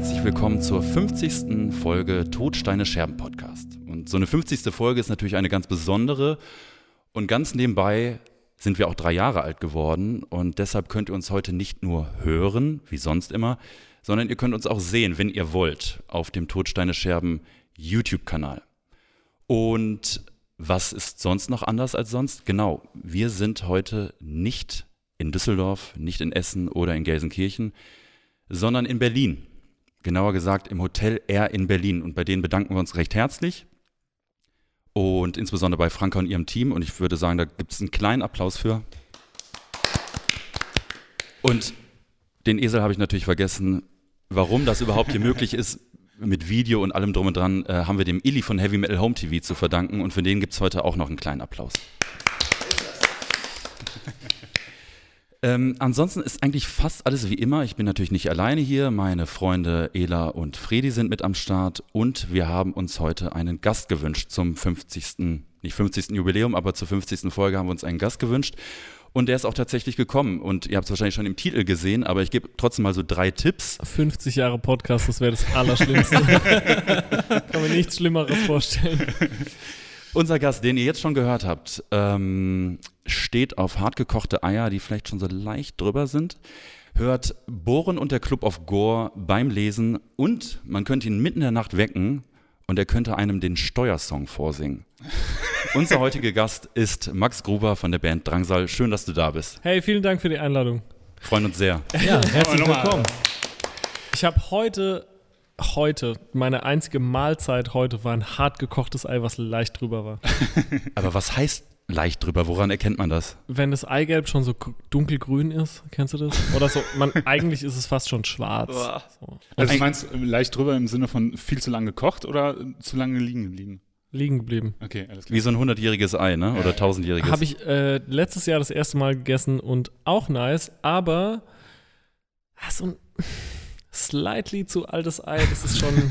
herzlich willkommen zur 50. Folge Todsteine Scherben Podcast. Und so eine 50. Folge ist natürlich eine ganz besondere und ganz nebenbei sind wir auch drei Jahre alt geworden und deshalb könnt ihr uns heute nicht nur hören, wie sonst immer, sondern ihr könnt uns auch sehen, wenn ihr wollt, auf dem Todsteine Scherben YouTube-Kanal. Und was ist sonst noch anders als sonst? Genau, wir sind heute nicht in Düsseldorf, nicht in Essen oder in Gelsenkirchen, sondern in Berlin. Genauer gesagt im Hotel R in Berlin. Und bei denen bedanken wir uns recht herzlich. Und insbesondere bei Franka und ihrem Team. Und ich würde sagen, da gibt es einen kleinen Applaus für. Und den Esel habe ich natürlich vergessen. Warum das überhaupt hier möglich ist, mit Video und allem drum und dran, äh, haben wir dem Illy von Heavy Metal Home TV zu verdanken. Und für den gibt es heute auch noch einen kleinen Applaus. Ähm, ansonsten ist eigentlich fast alles wie immer. Ich bin natürlich nicht alleine hier. Meine Freunde Ela und Fredi sind mit am Start und wir haben uns heute einen Gast gewünscht zum 50. nicht 50. Jubiläum, aber zur 50. Folge haben wir uns einen Gast gewünscht. Und der ist auch tatsächlich gekommen. Und ihr habt es wahrscheinlich schon im Titel gesehen, aber ich gebe trotzdem mal so drei Tipps. 50 Jahre Podcast, das wäre das Allerschlimmste. Kann mir nichts Schlimmeres vorstellen. Unser Gast, den ihr jetzt schon gehört habt, ähm, steht auf hartgekochte Eier, die vielleicht schon so leicht drüber sind. Hört Bohren und der Club of Gore beim Lesen und man könnte ihn mitten in der Nacht wecken und er könnte einem den Steuersong vorsingen. Unser heutiger Gast ist Max Gruber von der Band Drangsal. Schön, dass du da bist. Hey, vielen Dank für die Einladung. Freuen uns sehr. Ja, herzlich willkommen. Ich habe heute, heute, meine einzige Mahlzeit heute war ein hart gekochtes Ei, was leicht drüber war. Aber was heißt leicht drüber? Woran erkennt man das? Wenn das Eigelb schon so dunkelgrün ist, kennst du das? Oder so, man, eigentlich ist es fast schon schwarz. So. Also du meinst äh, leicht drüber im Sinne von viel zu lange gekocht oder äh, zu lange liegen geblieben? Liegen geblieben. Okay, alles klar. Wie so ein hundertjähriges Ei, ne? Oder tausendjähriges. Habe ich äh, letztes Jahr das erste Mal gegessen und auch nice, aber ah, so ein slightly zu altes Ei, das ist schon,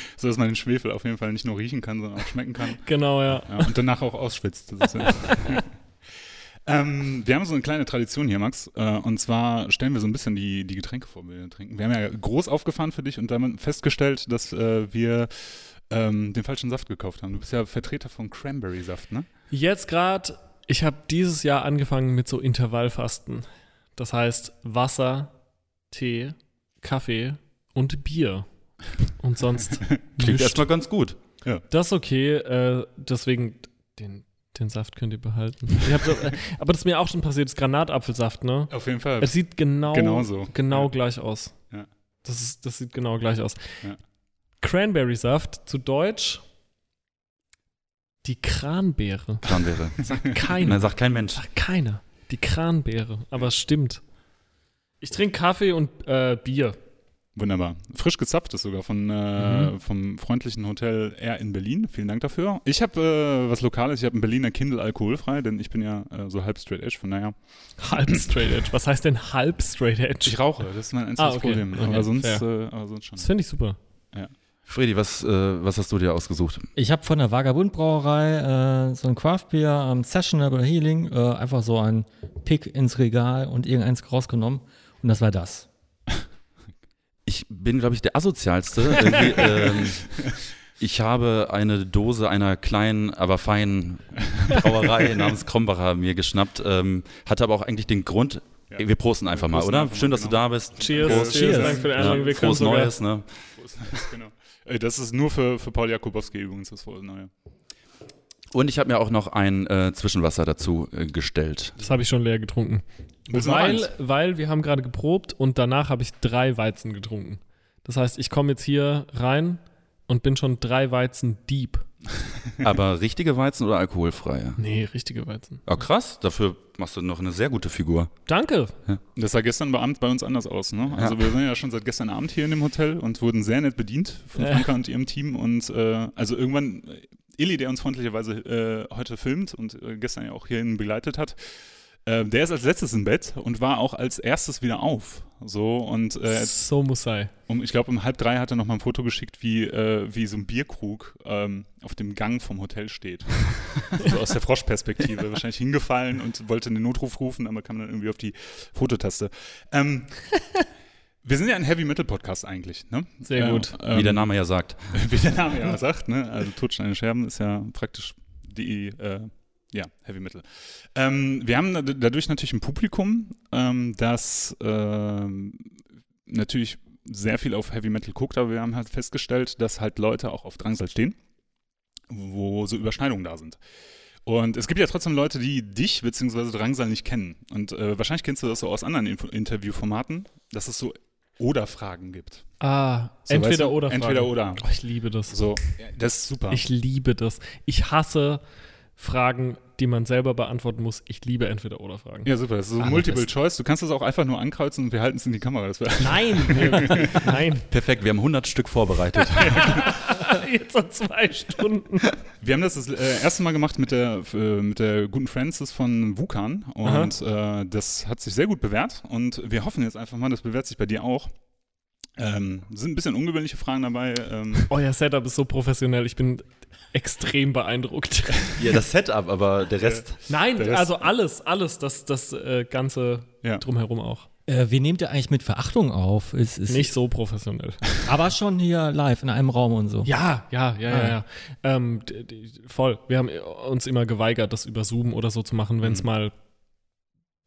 so, dass man den Schwefel auf jeden Fall nicht nur riechen kann, sondern auch schmecken kann. genau, ja. Ja, und danach auch ausschwitzt. Das ist ja. ähm, wir haben so eine kleine Tradition hier, Max. Äh, und zwar stellen wir so ein bisschen die, die Getränke vor, die wir trinken. Wir haben ja groß aufgefahren für dich und damit festgestellt, dass äh, wir ähm, den falschen Saft gekauft haben. Du bist ja Vertreter von Cranberry-Saft, ne? Jetzt gerade, ich habe dieses Jahr angefangen mit so Intervallfasten. Das heißt Wasser, Tee, Kaffee und Bier. Und sonst Klingt erstmal ganz gut. Das ist okay, äh, deswegen den, den Saft könnt ihr behalten. So, äh, aber das ist mir auch schon passiert, das ist Granatapfelsaft, ne? Auf jeden Fall. Es sieht genau, Genauso. genau Ja. gleich aus. Ja. Das, ist, das sieht genau gleich aus. Ja. Cranberry-Saft, zu Deutsch die Kranbeere. Kranbeere. Sagt keiner. Nein, sagt kein Mensch. Sagt keiner. Die Kranbeere. Aber es stimmt. Ich trinke Kaffee und äh, Bier. Wunderbar. Frisch gezapft ist sogar von, äh, Mhm. vom freundlichen Hotel R in Berlin. Vielen Dank dafür. Ich habe äh, was Lokales. Ich habe einen Berliner Kindle alkoholfrei, denn ich bin ja äh, so halb straight edge. Von daher, Halb Straight Edge. Was heißt denn halb Straight Edge? ich rauche. Das ist mein einziges Ah, okay. Problem. Okay, aber, sonst, äh, aber sonst schon. Das finde ich super. Fredi, was, äh, was hast du dir ausgesucht? Ich habe von der Vagabund Brauerei äh, so ein Craft Beer ähm, Sessionable Healing, äh, einfach so ein Pick ins Regal und irgendeins rausgenommen. Und das war das. Ich bin, glaube ich, der asozialste. Ähm, ich habe eine Dose einer kleinen, aber feinen Brauerei namens Krombacher mir geschnappt. Ähm, hatte aber auch eigentlich den Grund. Ja. Wir prosten einfach Wir mal, prosten oder? einfach mal, Schön, dass du genau. da bist. Cheers. Prost. Cheers. Danke für die Einladung. Ja, frohes Neues, ne? genau. Äh, Das ist nur für, für Paul Jakubowski übrigens das Frohe Neue. Und ich habe mir auch noch ein äh, Zwischenwasser dazu äh, gestellt. Das habe ich schon leer getrunken. Weil, weil wir haben gerade geprobt und danach habe ich drei Weizen getrunken. Das heißt, ich komme jetzt hier rein und bin schon drei Weizen deep. Aber richtige Weizen oder alkoholfreie? Nee, richtige Weizen. Ah, krass. Dafür machst du noch eine sehr gute Figur. Danke. Das sah gestern bei Abend bei uns anders aus. Ne? Also Ja. wir sind ja schon seit gestern Abend hier in dem Hotel und wurden sehr nett bedient von Ja. Franka und ihrem Team. Und äh, also irgendwann, äh, Illy, der uns freundlicherweise äh, heute filmt und äh, gestern ja auch hierhin begleitet hat, äh, der ist als letztes im Bett und war auch als erstes wieder auf. So und äh, so muss sei. um, ich glaube um halb drei hat er noch mal ein Foto geschickt, wie, äh, wie so ein Bierkrug ähm, auf dem Gang vom Hotel steht. also aus der Froschperspektive. Wahrscheinlich hingefallen und wollte den Notruf rufen, aber kam dann irgendwie auf die Fototaste. Ähm, Wir sind ja ein Heavy Metal Podcast eigentlich, ne? Sehr Äh, gut. ähm, Wie der Name ja sagt. wie der Name ja sagt, ne? Also Todsteine Scherben ist ja praktisch die, äh, ja, Heavy Metal. Ähm, wir haben dad- dadurch natürlich ein Publikum, ähm, das ähm, natürlich sehr viel auf Heavy Metal guckt, aber wir haben halt festgestellt, dass halt Leute auch auf Drangsal stehen, wo so Überschneidungen da sind. Und es gibt ja trotzdem Leute, die dich bzw. Drangsal nicht kennen. Und äh, wahrscheinlich kennst du das so aus anderen Info Interviewformaten, dass es so Oder-Fragen gibt. Ah, So, entweder weißt du? oder. Fragen. Entweder oder. Oh, ich liebe das. So, das ist super. Ich liebe das. Ich hasse Fragen, die man selber beantworten muss. Ich liebe entweder oder Fragen. ja, super. Das ist so Ah, Multiple das- Choice. Du kannst das auch einfach nur ankreuzen und wir halten es in die Kamera. Nein, nein. Perfekt, wir haben 100 Stück vorbereitet. Jetzt so zwei Stunden. Wir haben das das äh, erste Mal gemacht mit der, äh, mit der guten Francis von Wukan und äh, das hat sich sehr gut bewährt und wir hoffen jetzt einfach mal, das bewährt sich bei dir auch. Ähm, sind ein bisschen ungewöhnliche Fragen dabei. Ähm, Euer Setup ist so professionell. Ich bin extrem beeindruckt. ja, das Setup, aber der Rest. Nein, Der Rest- also alles, alles, das, das äh, Ganze ja. drumherum auch. Äh, wie nehmt ihr eigentlich mit Verachtung auf? Ist, ist, Nicht so professionell. Aber schon hier live in einem Raum und so. Ja, ja, ja, ja, Ah. ja. Ähm, d- d- voll. Wir haben uns immer geweigert, das über Zoom oder so zu machen, wenn es Mhm. mal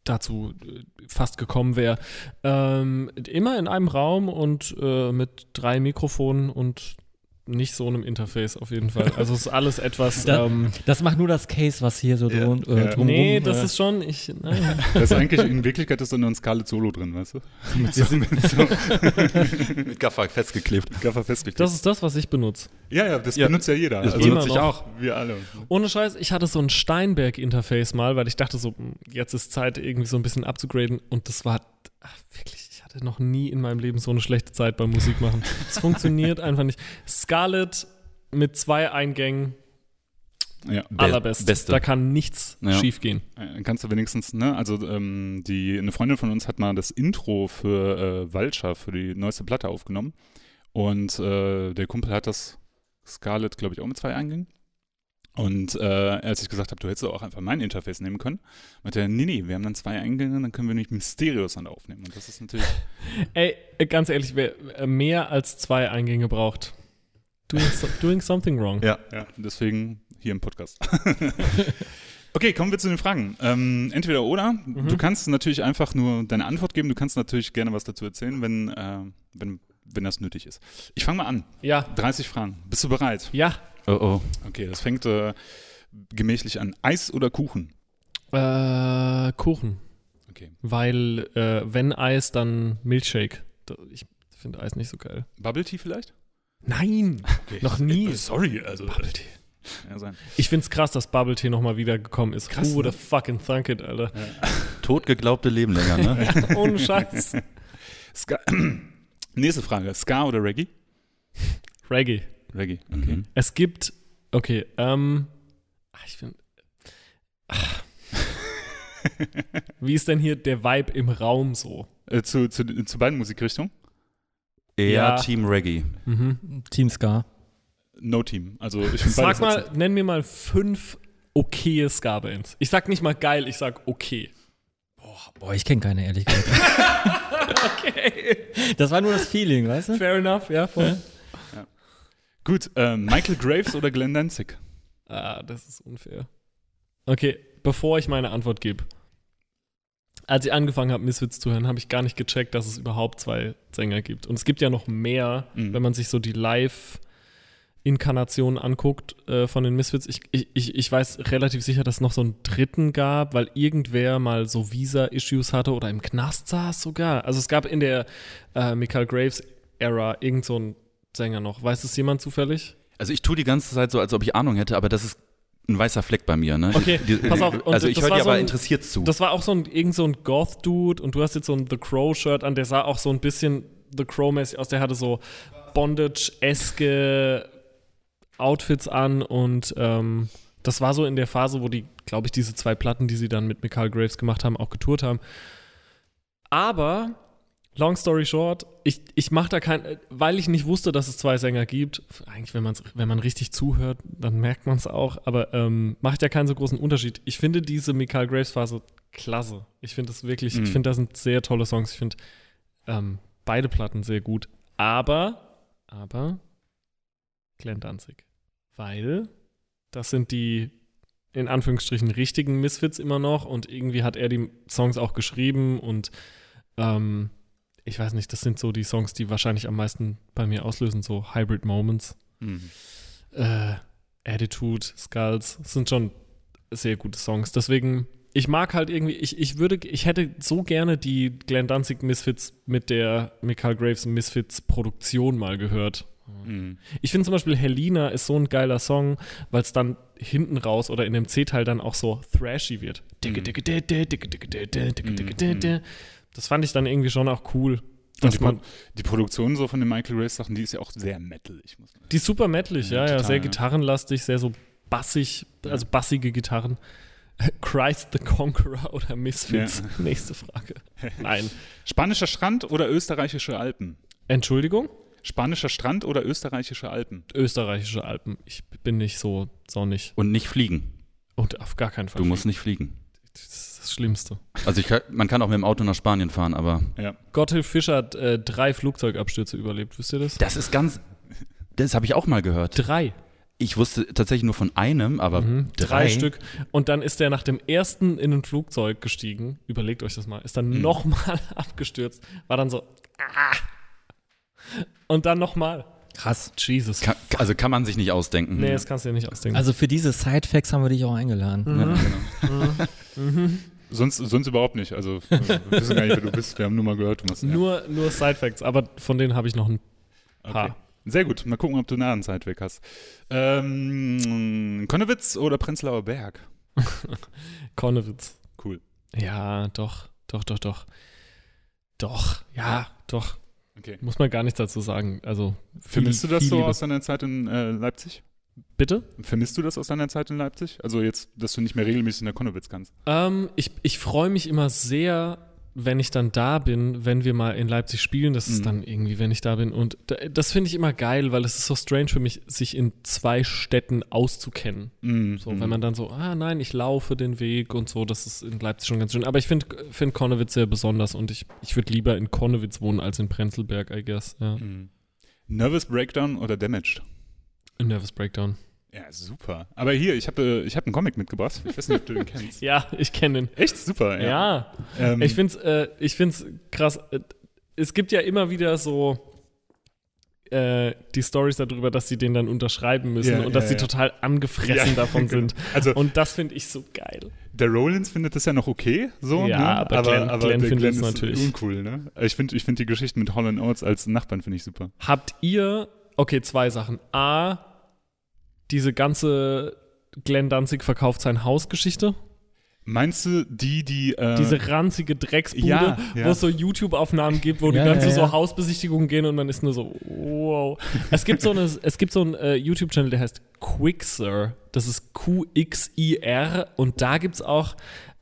dazu äh, fast gekommen wäre. Ähm, immer in einem Raum und äh, mit drei Mikrofonen und nicht so einem Interface auf jeden Fall. Also es ist alles etwas. Da- ähm, Das macht nur das Case, was hier so Ja. drum, äh, Ja. drumrum. nee, das äh, ist schon. Ich, nein. Das ist eigentlich in Wirklichkeit ist da nur ein Scarlett Solo drin, weißt du? Mit so, mit so Mit Gaffer festgeklebt. Gaffer festgeklebt. Das ist das, was ich benutze. ja, ja, das Ja. benutzt ja jeder. Das Also, benutze ich auch. wir alle. Ohne Scheiß, ich hatte so ein Steinberg-Interface mal, weil ich dachte so, hm, jetzt ist Zeit, irgendwie so ein bisschen abzugraden. Und das war ach, wirklich, ich hatte noch nie in meinem Leben so eine schlechte Zeit beim Musik machen. Es funktioniert einfach nicht. Scarlett mit zwei Eingängen, Ja. Be- allerbest. Beste. Da kann nichts Ja. schief gehen. Äh, Dann kannst du wenigstens, ne, also ähm, die, eine Freundin von uns hat mal das Intro für äh, Vulture, für die neueste Platte aufgenommen. Und äh, der Kumpel hat das Scarlett, glaube ich, auch mit zwei Eingängen. Und äh, als ich gesagt habe, du hättest auch einfach mein Interface nehmen können, meinte er, nee, nee, wir haben dann zwei Eingänge, dann können wir nicht mit Stereosound aufnehmen. Und das ist natürlich, Ey, äh, ganz ehrlich, wer äh, mehr als zwei Eingänge braucht, doing, so, doing something wrong. Ja. ja, deswegen hier im Podcast. okay, kommen wir zu den Fragen. Ähm, entweder oder. Du kannst natürlich einfach nur deine Antwort geben, du kannst natürlich gerne was dazu erzählen, wenn, äh, wenn, wenn das nötig ist. Ich fange mal an. Ja, 30 Fragen. Bist du bereit? ja. Oh oh. Okay, das fängt äh, gemächlich an. Eis oder Kuchen? Äh, Kuchen. Okay. Weil, äh, wenn Eis, dann Milkshake. Ich finde Eis nicht so geil. Bubble Tea vielleicht? Nein, Okay. noch nie. Äh, Sorry, also. Bubble Tea. Ja, sein. Ich find's krass, dass Bubble Tea nochmal wiedergekommen ist. Krass, Who ne? the fucking thunk it, Alter. Totgeglaubte Leben länger, ne? Ohne Scheiß. Ska Nächste Frage. Ska oder Reggae? Reggae. Reggae, okay. Mhm. Es gibt, okay, ähm, ach, ich finde, wie ist denn hier der Vibe im Raum so? Äh, zu, zu, zu beiden Musikrichtungen? Eher Ja. Team Reggae. Mhm. Team Ska. No Team. Also ich finde Sag beides mal, nenn mir mal fünf okaye Ska-Bands. Ich sag nicht mal geil, ich sag okay. Boah, ich kenne keine, ehrlich gesagt. Okay. Das war nur das Feeling, weißt du? Fair enough, ja, voll. Gut, äh, Michael Graves oder Glenn Danzig? Ah, das ist unfair. Okay, bevor ich meine Antwort gebe. Als ich angefangen habe, Misfits zu hören, habe ich gar nicht gecheckt, dass es überhaupt zwei Sänger gibt. Und es gibt ja noch mehr, Mhm. wenn man sich so die Live-Inkarnationen anguckt äh, von den Misfits. Ich, ich, ich ich weiß relativ sicher, dass es noch so einen dritten gab, weil irgendwer mal so Visa-Issues hatte oder im Knast saß sogar. Also es gab in der äh, Michael Graves-Ära irgend so einen Sänger noch. Weiß es jemand zufällig? Also ich tue die ganze Zeit so, als ob ich Ahnung hätte, aber das ist ein weißer Fleck bei mir, ne? Okay, die, pass auf, also ich höre war dir so aber ein- interessiert zu. Das war auch so ein, irgend so ein Goth-Dude und du hast jetzt so ein The Crow-Shirt an, der sah auch so ein bisschen The Crow-mäßig aus. Der hatte so Bondage-eske Outfits an und ähm, das war so in der Phase, wo die, glaube ich, diese zwei Platten, die sie dann mit Michael Graves gemacht haben, auch getourt haben. Aber, long story short, ich, ich mache da kein, weil ich nicht wusste, dass es zwei Sänger gibt, eigentlich, wenn, man's, wenn man richtig zuhört, dann merkt man es auch, aber ähm, macht ja keinen so großen Unterschied. Ich finde diese Michael Graves Phase klasse. Ich finde das wirklich, Mhm. ich finde, das sind sehr tolle Songs. Ich finde, ähm, beide Platten sehr gut. Aber, aber Glenn Danzig. Weil das sind die in Anführungsstrichen richtigen Misfits immer noch und irgendwie hat er die Songs auch geschrieben und ähm, ich weiß nicht, das sind so die Songs, die wahrscheinlich am meisten bei mir auslösen, so Hybrid Moments, Mhm. äh, Attitude, Skulls, sind schon sehr gute Songs. Deswegen, ich mag halt irgendwie, ich, ich würde, ich hätte so gerne die Glenn Danzig Misfits mit der Michael Graves Misfits Produktion mal gehört. Mhm. Ich finde zum Beispiel Helena ist so ein geiler Song, weil es dann hinten raus oder in dem C-Teil dann auch so thrashy wird. Das fand ich dann irgendwie schon auch cool. Und Dass die, man, die Produktion so von den Michael Grace Sachen, die ist ja auch sehr metalig. Die ist super metalig, Ja, ja, ja, total, sehr ja. gitarrenlastig, sehr so bassig, also bassige Gitarren. Christ the Conqueror oder Misfits? Nächste Frage. Nein. Spanischer Strand oder österreichische Alpen? Entschuldigung? Spanischer Strand oder österreichische Alpen? Österreichische Alpen. Ich bin nicht so sonnig. Und nicht fliegen. Und auf gar keinen Fall. Du musst nicht fliegen. Das ist das Schlimmste. Also kann, man kann auch mit dem Auto nach Spanien fahren, aber Ja. Gotthilf Fischer hat äh, drei Flugzeugabstürze überlebt, wisst ihr das? das ist ganz. Das habe ich auch mal gehört. Drei. Ich wusste tatsächlich nur von einem, aber Mhm. drei, Drei Stück. Und dann ist er nach dem ersten in ein Flugzeug gestiegen. Überlegt euch das mal. Ist dann Mhm. nochmal abgestürzt. War dann so. Ah. Und dann nochmal. Krass. Jesus. Kann, also kann man sich nicht ausdenken. nee, das kannst du dir nicht ausdenken. Also für diese Sidefacts haben wir dich auch eingeladen. Mhm. Ja, genau. Sonst, sonst überhaupt nicht. Also wir wissen gar nicht, wer du bist. Wir haben nur mal gehört, du machst. ja. nur, nur Sidefacts, aber von denen habe ich noch ein Okay. paar. Sehr gut. Mal gucken, ob du nah an Zeit weg hast. Ähm, Konnewitz oder Prenzlauer Berg? Konnewitz. Cool. Ja, doch, doch, doch, doch. Doch, ja, doch. Okay. Muss man gar nichts dazu sagen. Also, viel, Vermisst du das so aus deiner Zeit in äh, Leipzig? Bitte? Vermisst du das aus deiner Zeit in Leipzig? Also jetzt, dass du nicht mehr regelmäßig in der Konnewitz kannst. Ähm, ich ich freue mich immer sehr, wenn ich dann da bin, wenn wir mal in Leipzig spielen. Das ist Mhm. dann irgendwie, wenn ich da bin. Und da, das finde ich immer geil, weil es ist so strange für mich, sich in zwei Städten auszukennen. Mhm. So, wenn man dann so, ah nein, ich laufe den Weg und so, das ist in Leipzig schon ganz schön. Aber ich finde find Konnewitz sehr besonders und ich, ich würde lieber in Konnewitz wohnen als in Prenzlberg, I guess. Ja. Mhm. Nervous Breakdown oder Damaged? Ein Nervous Breakdown. Ja, super. Aber hier, ich habe ich hab einen Comic mitgebracht. Ich weiß nicht, ob du den kennst. Ja, ich kenne den. Echt super, ja. Ja. Ähm, Ich finde es äh, ich find's krass. Äh, Es gibt ja immer wieder so äh, die Stories darüber, dass sie den dann unterschreiben müssen Ja, und dass ja, sie total angefressen davon genau. sind. Also Und das finde ich so geil. der Rollins findet das ja noch okay, so, Ja, ne? aber Glenn- Glenn der findet es natürlich. uncool, ne? Ich finde ich find die Geschichte mit Holland Oates als Nachbarn finde ich super. Habt ihr, okay, zwei Sachen. A, diese ganze Glenn Danzig verkauft sein Haus-Geschichte. Meinst du die, die äh, Diese ranzige Drecksbude, ja, ja. wo es so YouTube-Aufnahmen gibt, wo Ja, die dann ja, zu so. Hausbesichtigungen gehen und man ist nur so, wow. Es gibt so, eine, es gibt so einen äh, YouTube-Channel, der heißt Quixer. Das ist Q-X-I-R und da gibt es auch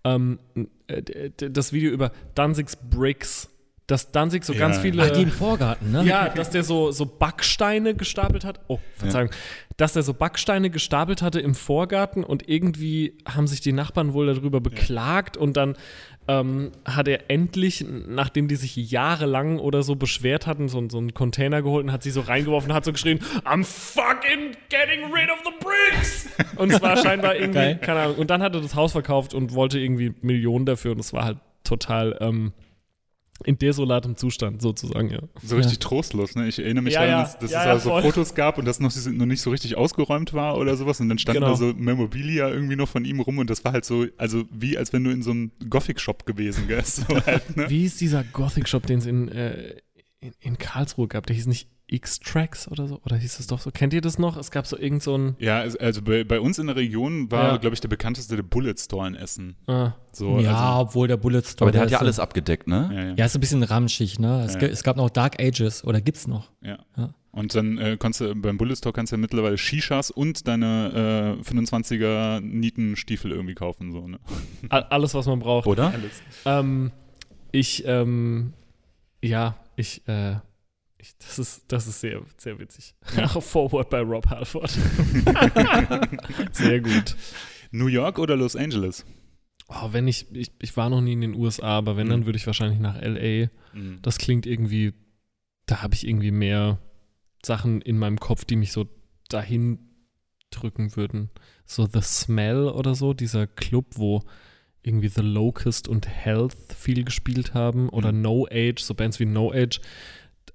ähm, äh, das Video über Danzigs Bricks. Dass Danzig so Ja. ganz viele. Ach, die im Vorgarten, ne? Ja, dass der so, so Backsteine gestapelt hat. Oh, Verzeihung. Dass der so Backsteine gestapelt hatte im Vorgarten und irgendwie haben sich die Nachbarn wohl darüber beklagt und dann ähm, hat er endlich, nachdem die sich jahrelang oder so beschwert hatten, so, so einen Container geholt und hat sie so reingeworfen und hat so geschrien, I'm fucking getting rid of the bricks! Und es war scheinbar irgendwie, Geil. keine Ahnung. Und dann hat er das Haus verkauft und wollte irgendwie Millionen dafür und es war halt total ähm, in desolatem Zustand sozusagen, ja. so richtig trostlos, ne? Ich erinnere mich Ja, daran, ja. dass, dass Ja, es ja, da so voll. Fotos gab und das noch, noch nicht so richtig ausgeräumt war oder sowas und dann standen Genau. da so Memorabilia irgendwie noch von ihm rum und das war halt so, also wie als wenn du in so einem Gothic-Shop gewesen wärst. So halt, ne? Wie ist dieser Gothic-Shop, den es in, äh, in, in Karlsruhe gab? Der hieß nicht X-Tracks oder so? Oder hieß es doch so? Kennt ihr das noch? Es gab so irgend so ein. Ja, also- bei, bei uns in der Region war, Ja. glaube ich, der bekannteste der Bullet Store in Essen. Ah, So, ja, also, obwohl der Bullet Store. Aber der hat ja alles abgedeckt, ne? ja, ja. Ja, ist ein bisschen ramschig, ne? Es, es gab noch Dark Ages oder gibt's noch? Ja. Ja. Und dann äh, kannst du beim Bullet Store kannst du ja mittlerweile Shishas und deine äh, 25er Nietenstiefel irgendwie kaufen. So, ne? alles, was man braucht. Oder? Alles. Ähm, ich, ähm, ja, ich, äh, ich, das ist, das ist sehr, sehr witzig. Forward bei Rob Halford. sehr gut. New York oder Los Angeles? Oh, wenn ich, ich, ich war noch nie in den USA, aber wenn, Mhm. dann würde ich wahrscheinlich nach L.A. Mhm. Das klingt irgendwie da habe ich irgendwie mehr Sachen in meinem Kopf, die mich so dahin drücken würden. So The Smell oder so, dieser Club, wo irgendwie The Locust und Health viel gespielt haben oder Mhm. No Age, so Bands wie No Age.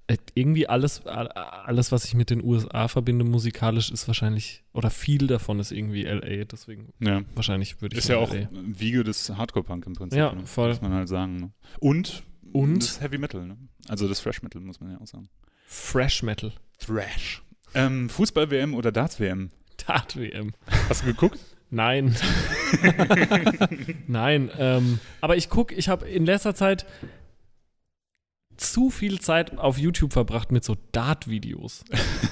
Äh, Irgendwie alles, alles, was ich mit den USA verbinde, musikalisch, ist wahrscheinlich, oder viel davon ist irgendwie LA, deswegen Ja. wahrscheinlich würde ich Ist ja auch LA. Wiege des Hardcore-Punk im Prinzip. Ja, ne? voll. Muss man halt sagen. Ne? Und, Und? das Heavy Metal, ne? Also das Thrash Metal, muss man ja auch sagen. Fresh Metal. Thrash. Ähm, Fußball-WM oder Darts-WM? Dart WM. Hast du geguckt? Nein. Nein. Ähm, aber ich gucke, ich habe in letzter Zeit zu viel Zeit auf YouTube verbracht mit so Dart-Videos.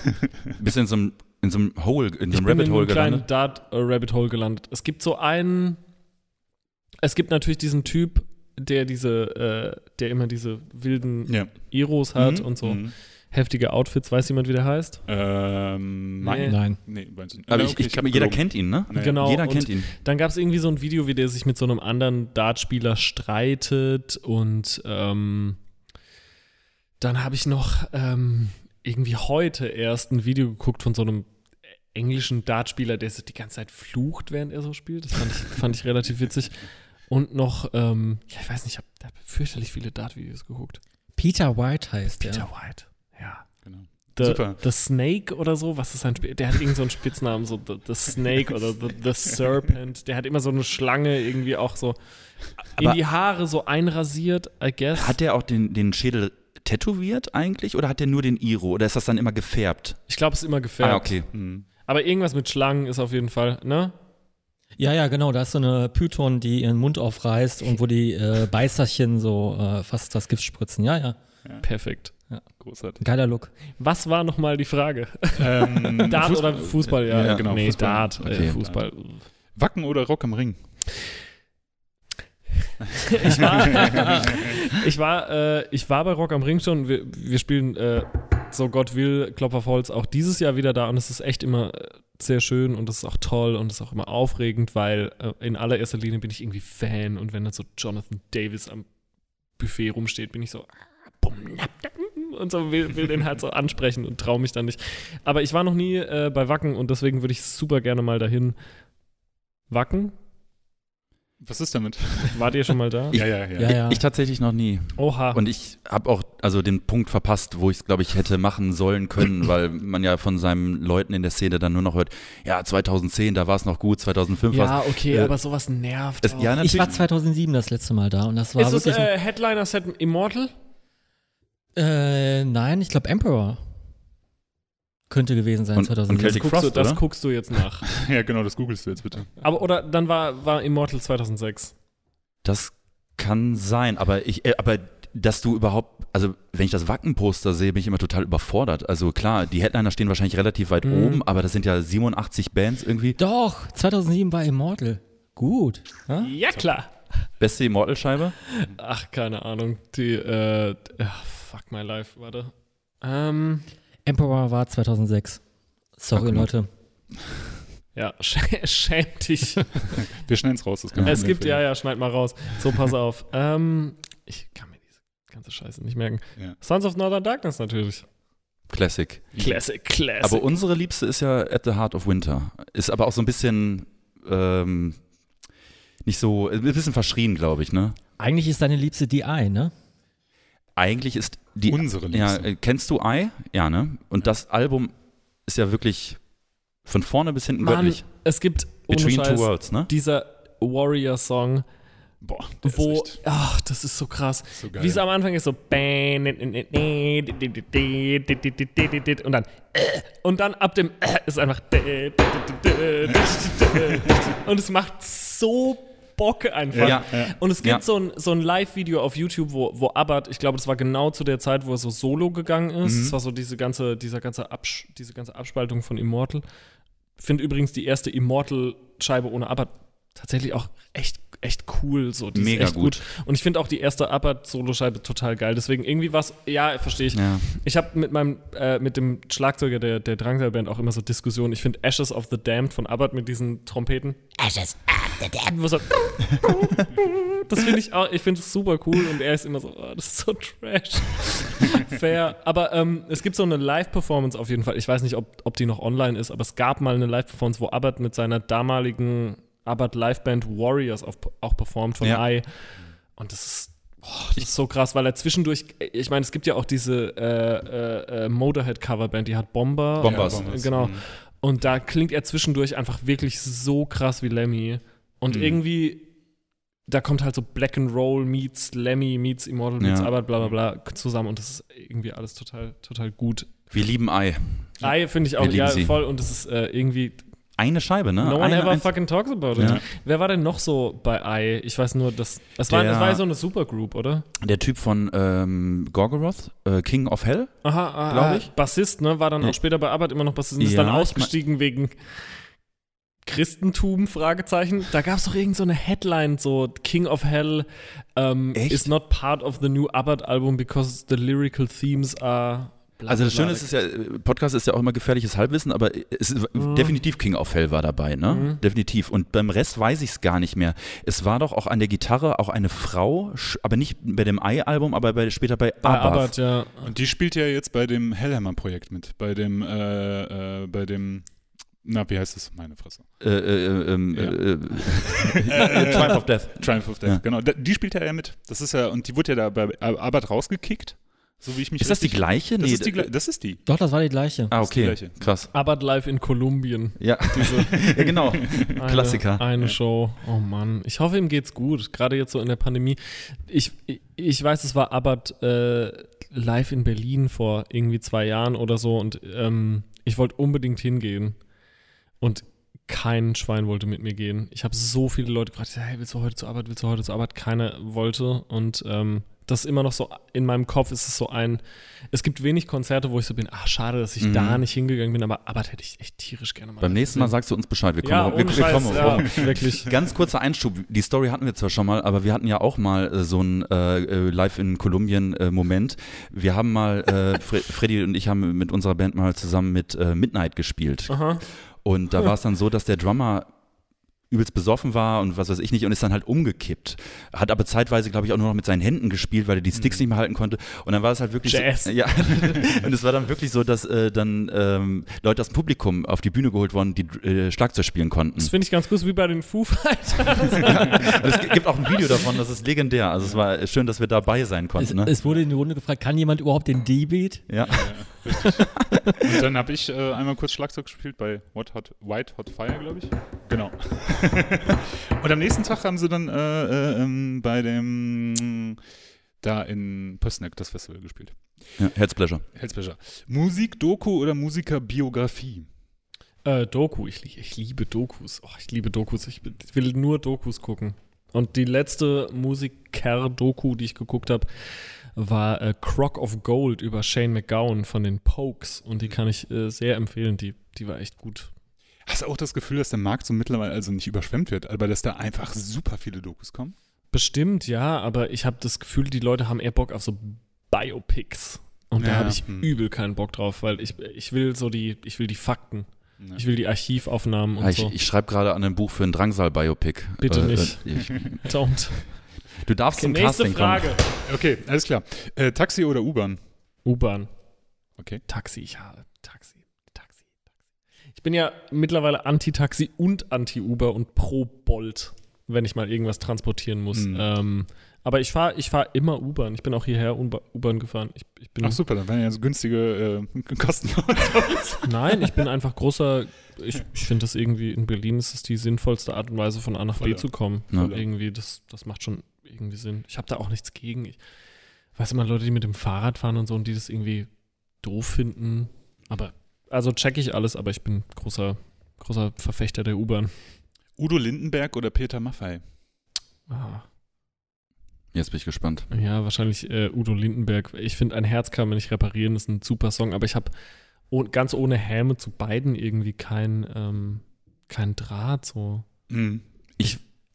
Bist in so einem, in so einem Hole, in so Ich einem bin Rabbit in Hole einem kleinen gelandet. Dart-Rabbit Hole gelandet. Es gibt so einen. Es gibt natürlich diesen Typ, der diese, äh, der immer diese wilden Ja. Iros hat Mhm. und so Mhm. Heftige Outfits. Weiß jemand, wie der heißt? Ähm, Nee. nein. Nein. Nee. Aber ich, okay, ich, hab jeder gelogen. kennt ihn, ne? Nee. Genau. Jeder und kennt ihn. Dann gab es irgendwie so ein Video, wie der sich mit so einem anderen Dartspieler streitet und ähm, dann habe ich noch ähm, irgendwie heute erst ein Video geguckt von so einem englischen Dartspieler, der so die ganze Zeit flucht, während er so spielt. Das fand ich, fand ich relativ witzig. Und noch, ähm, ja, ich weiß nicht, ich habe hab fürchterlich viele Dart-Videos geguckt. Peter White heißt Peter der. White, ja. Genau. The, Super. The Snake oder so, was ist sein Spiel? Der hat irgend so einen Spitznamen, so The, the Snake oder the, the Serpent. Der hat immer so eine Schlange irgendwie auch so in Aber- die Haare so einrasiert, I guess. Hat der auch den, den Schädel tätowiert eigentlich oder hat der nur den Iro oder ist das dann immer gefärbt? ich glaube, es ist immer gefärbt. Ah, okay. Mhm. Aber irgendwas mit Schlangen ist auf jeden Fall, ne? Ja, ja, genau. Da ist so eine Python, die ihren Mund aufreißt und wo die äh, Beißerchen so äh, fast das Gift spritzen. Ja, ja. Perfekt. Großartig. Geiler Look. Was war nochmal die Frage? ähm, Dart Fußball- oder Fußball? Ja, Ja, genau, Nee, Fußball. Dart, Okay. äh, Fußball. Wacken oder Rock am Ring? Ich war, ich war, äh, ich war bei Rock am Ring schon. Wir, wir spielen, äh, so Gott will, Klopf auf Holz auch dieses Jahr wieder da und es ist echt immer äh, sehr schön und es ist auch toll und es ist auch immer aufregend, weil äh, in allererster Linie bin ich irgendwie Fan und wenn dann so Jonathan Davis am Buffet rumsteht, bin ich so bum, nap, nap, und so will, will den halt so ansprechen und traue mich dann nicht. Aber ich war noch nie äh, bei Wacken und deswegen würde ich super gerne mal dahin. Wacken? Was ist damit? Wart ihr schon mal da? ja, ja, ja. Ja, ja. Ich tatsächlich noch nie. Oha. Und ich habe auch also den Punkt verpasst, wo ich es, glaube ich, hätte machen sollen können, weil man ja von seinen Leuten in der Szene dann nur noch hört, ja, 2010, da war es noch gut, 2005 war Ja, okay, äh, aber sowas nervt. es. auch. Ja, natürlich. Ich war 2007 das letzte Mal da und das war ist es wirklich. äh, Headliner-Set Immortal? Äh, nein, ich glaube Emperor. Könnte gewesen sein Und- und 2007. Celtic guckst du, Frost, das oder? guckst du jetzt nach. ja, genau, das googelst du jetzt bitte. aber oder dann war, war Immortal 2006. Das kann sein, aber ich, äh, aber dass du überhaupt, also wenn ich das Wacken-Poster sehe, bin ich immer total überfordert. Also klar, die Headliner stehen wahrscheinlich relativ weit Mhm. oben, aber das sind ja 87 Bands irgendwie. Doch, 2007 war Immortal. Gut. Ja? Ja, klar. Beste Immortal-Scheibe? Ach, keine Ahnung. Die, äh, ach, fuck my life, warte. Ähm, Emperor war 2006. Sorry, Ach. Leute. ja, sch schäm dich. Wir schneiden es raus. Das kann es gibt, ja, ja, schneid mal raus. So, pass auf. Ähm, ich kann mir diese ganze Scheiße nicht merken. Ja. Sons of Northern Darkness natürlich. Classic. Classic, Classic. Aber unsere Liebste ist ja At the Heart of Winter. Ist aber auch so ein bisschen, ähm, nicht so, ein bisschen verschrien, glaube ich, ne? Eigentlich ist deine Liebste DI, ne? Eigentlich ist die. Unsere Ja, Liebste. äh, kennst du I? Ja, ne? Und das Album ist ja wirklich von vorne bis hinten Mann, göttlich. es gibt Between Scheiß, Two Worlds, ne? dieser Warrior-Song, Boah, der wo, ist echt ach, das ist so krass. so geil. Wie es am Anfang ist, so und dann und dann ab dem ist einfach und es macht so Bock einfach. Ja. ja. Und es gibt Ja. so ein, so ein Live-Video auf YouTube, wo, wo Abbott, ich glaube, das war genau zu der Zeit, wo er so solo gegangen ist. Mhm. Das war so diese ganze, dieser ganze Absch diese ganze Abspaltung von Immortal. Finde übrigens die erste Immortal-Scheibe ohne Abbott tatsächlich auch echt, echt cool. So. Die Mega ist echt gut. Und ich finde auch die erste Abbott-Solo-Scheibe total geil. Deswegen irgendwie was, ja, verstehe ich. Ja. Ich habe mit meinem, äh, mit dem Schlagzeuger der, der Drangsal-Band auch immer so Diskussionen. Ich finde Ashes of the Damned von Abbott mit diesen Trompeten. Ashes of the Damned. Wo so Das finde ich auch, ich finde es super cool und er ist immer so, oh, das ist so trash. Fair. Aber ähm, es gibt so eine Live-Performance auf jeden Fall. Ich weiß nicht, ob, ob die noch online ist, aber es gab mal eine Live-Performance, wo Abbott mit seiner damaligen Abbott Live-Band Warriors auf, auch performt von Ja. I. Und das ist, oh, das ist so krass, weil er zwischendurch, ich meine, es gibt ja auch diese äh, äh, äh, Motorhead-Coverband, die hat Bomber. Bombers. Ja, Bombers. Genau. Mhm. Und da klingt er zwischendurch einfach wirklich so krass wie Lemmy. Und Mhm. irgendwie, da kommt halt so Black and Roll meets Lemmy meets Immortal meets Ja. Abbott, bla bla bla zusammen. Und das ist irgendwie alles total, total gut. Wir lieben Ei. Ei finde ich auch, lieben ja, voll. Und das ist äh, irgendwie, Eine Scheibe, ne? no one Eine ever einz- fucking talks about it. Ja. Wer war denn noch so bei Ei? Ich weiß nur, dass, es war, es war so eine Supergroup, oder? Der Typ von ähm, Gorgoroth, äh, King of Hell. Aha, aha Glaub ich. Bassist, ne? War dann auch später bei Abbott immer noch Bassist und ist dann ich mein- ausgestiegen wegen Christentum, Fragezeichen. Da gab es doch irgend so eine Headline, so King of Hell ähm, Echt? is not part of the new Abbott album because the lyrical themes are Also das Schöne ist, ist ja, äh, Podcast ist ja auch immer gefährliches Halbwissen, aber es ist Mhm. definitiv King of Hell war dabei, ne? Mhm. Definitiv. Und beim Rest weiß ich es gar nicht mehr. Es war doch auch an der Gitarre auch eine Frau, aber nicht bei dem Ei-Album, aber bei, später bei bei Abbott. Abbott, ja. Und die spielt ja jetzt bei dem Hellhammer-Projekt mit. Bei dem, äh, äh, bei dem, na, wie heißt es? Meine Fresse. Äh, äh, ähm, Ja. äh, äh, Triumph of Death. Triumph of Death, Ja. genau. Die spielt ja ja mit. Das ist ja, und die wurde ja da bei Abbott rausgekickt, so wie ich mich Ist das die gleiche? Das, Nee, ist die, das ist die. Doch, das war die gleiche. Ah, okay. gleiche. Krass. Abbott live in Kolumbien. Ja, ja genau. Eine, Klassiker. Eine Show. Oh Mann. Ich hoffe, ihm geht's gut. Gerade jetzt so in der Pandemie. Ich, ich, weiß, es war Abbott äh, live in Berlin vor irgendwie zwei Jahren oder so und ähm, ich wollte unbedingt hingehen. Und kein Schwein wollte mit mir gehen. Ich habe so viele Leute gefragt, hey, willst du heute zur Arbeit, willst du heute zur Arbeit? Keiner wollte. Und ähm, das ist immer noch so, in meinem Kopf ist es so ein, es gibt wenig Konzerte, wo ich so bin, ach schade, dass ich Mhm. da nicht hingegangen bin, aber Abbott hätte ich echt tierisch gerne mal Beim nächsten Mal sagst du uns Bescheid. Wir kommen, Ja, rum. wir Scheiß, kommen ja, rum. wirklich. Ganz kurzer Einschub. Die Story hatten wir zwar schon mal, aber wir hatten ja auch mal äh, so einen äh, äh, Live in Kolumbien äh, Moment. Wir haben mal, äh, Fre Freddy und ich haben mit unserer Band mal zusammen mit äh, Midnight gespielt. Aha. Und da war es dann so, dass der Drummer übelst besoffen war und was weiß ich nicht und ist dann halt umgekippt. Hat aber zeitweise, glaube ich, auch nur noch mit seinen Händen gespielt, weil er die Sticks nicht mehr halten konnte. Und dann war es halt wirklich Jazz. so. Ja. und es war dann wirklich so, dass äh, dann ähm, Leute aus dem Publikum auf die Bühne geholt wurden, die äh, Schlagzeug spielen konnten. Das finde ich ganz gut, wie bei den Foo Fighters. Und es gibt auch ein Video davon, das ist legendär. Also es war schön, dass wir dabei sein Es, konnten. Ne? es wurde in die Runde gefragt, kann jemand überhaupt den D-Beat? Ja. Und dann habe ich äh, einmal kurz Schlagzeug gespielt bei What Hot, White Hot Fire, glaube ich. Genau. und am nächsten Tag haben sie dann äh, äh, ähm, bei dem da in Pössneck das Festival gespielt. ja Herzpleasure. Herzblecher. Musik, Doku oder Musikerbiografie? äh, Doku, ich, ich liebe Dokus. Oh, ich liebe Dokus. Ich will nur Dokus gucken. Und die letzte Musiker-Doku, die ich geguckt habe, war äh, Crock of Gold über Shane McGowan von den Pokes. Und die kann ich äh, sehr empfehlen. Die, die war echt gut. Hast du auch das Gefühl, dass der Markt so mittlerweile also nicht überschwemmt wird, aber dass da einfach super viele Dokus kommen? Bestimmt, ja, aber ich habe das Gefühl, die Leute haben eher Bock auf so Biopics. Und da Ja, habe ich hm. übel keinen Bock drauf, weil ich, ich will so die, ich will die Fakten. Ja. Ich will die Archivaufnahmen und Ah, ich so. ich schreibe gerade an einem Buch für ein Drangsal-Biopic. Bitte Äh, nicht. äh, ich, Don't. Du darfst Okay, zum nächste Casting Frage. kommen. Okay, alles klar. Äh, Taxi oder U-Bahn? U-Bahn. Okay. Taxi, ja, Taxi, Taxi, Taxi. Ich bin ja mittlerweile Anti-Taxi und Anti-Uber und pro Bolt, wenn ich mal irgendwas transportieren muss. Mhm. Ähm, aber ich fahre ich fahr immer U-Bahn. Ich bin auch hierher Uba- U-Bahn gefahren. Ich, ich bin, Ach super, dann wären ja so günstige äh, Kosten. Nein, ich bin einfach großer. Ich, ich finde das irgendwie in Berlin ist es die sinnvollste Art und Weise von A nach B Voll. zu kommen. Ja. Irgendwie, das, das macht schon irgendwie Sinn. Ich habe da auch nichts gegen. Ich weiß immer Leute, die mit dem Fahrrad fahren und so und die das irgendwie doof finden. Aber, also check ich alles, aber ich bin großer, großer Verfechter der U-Bahn. Udo Lindenberg oder Peter Maffei? Ah, Jetzt bin ich gespannt. ja, wahrscheinlich äh, Udo Lindenberg. Ich finde, ein Herz kann man nicht reparieren, ist ein super Song, aber ich habe oh, ganz ohne Häme zu beiden irgendwie kein, ähm, kein Draht so. Mhm.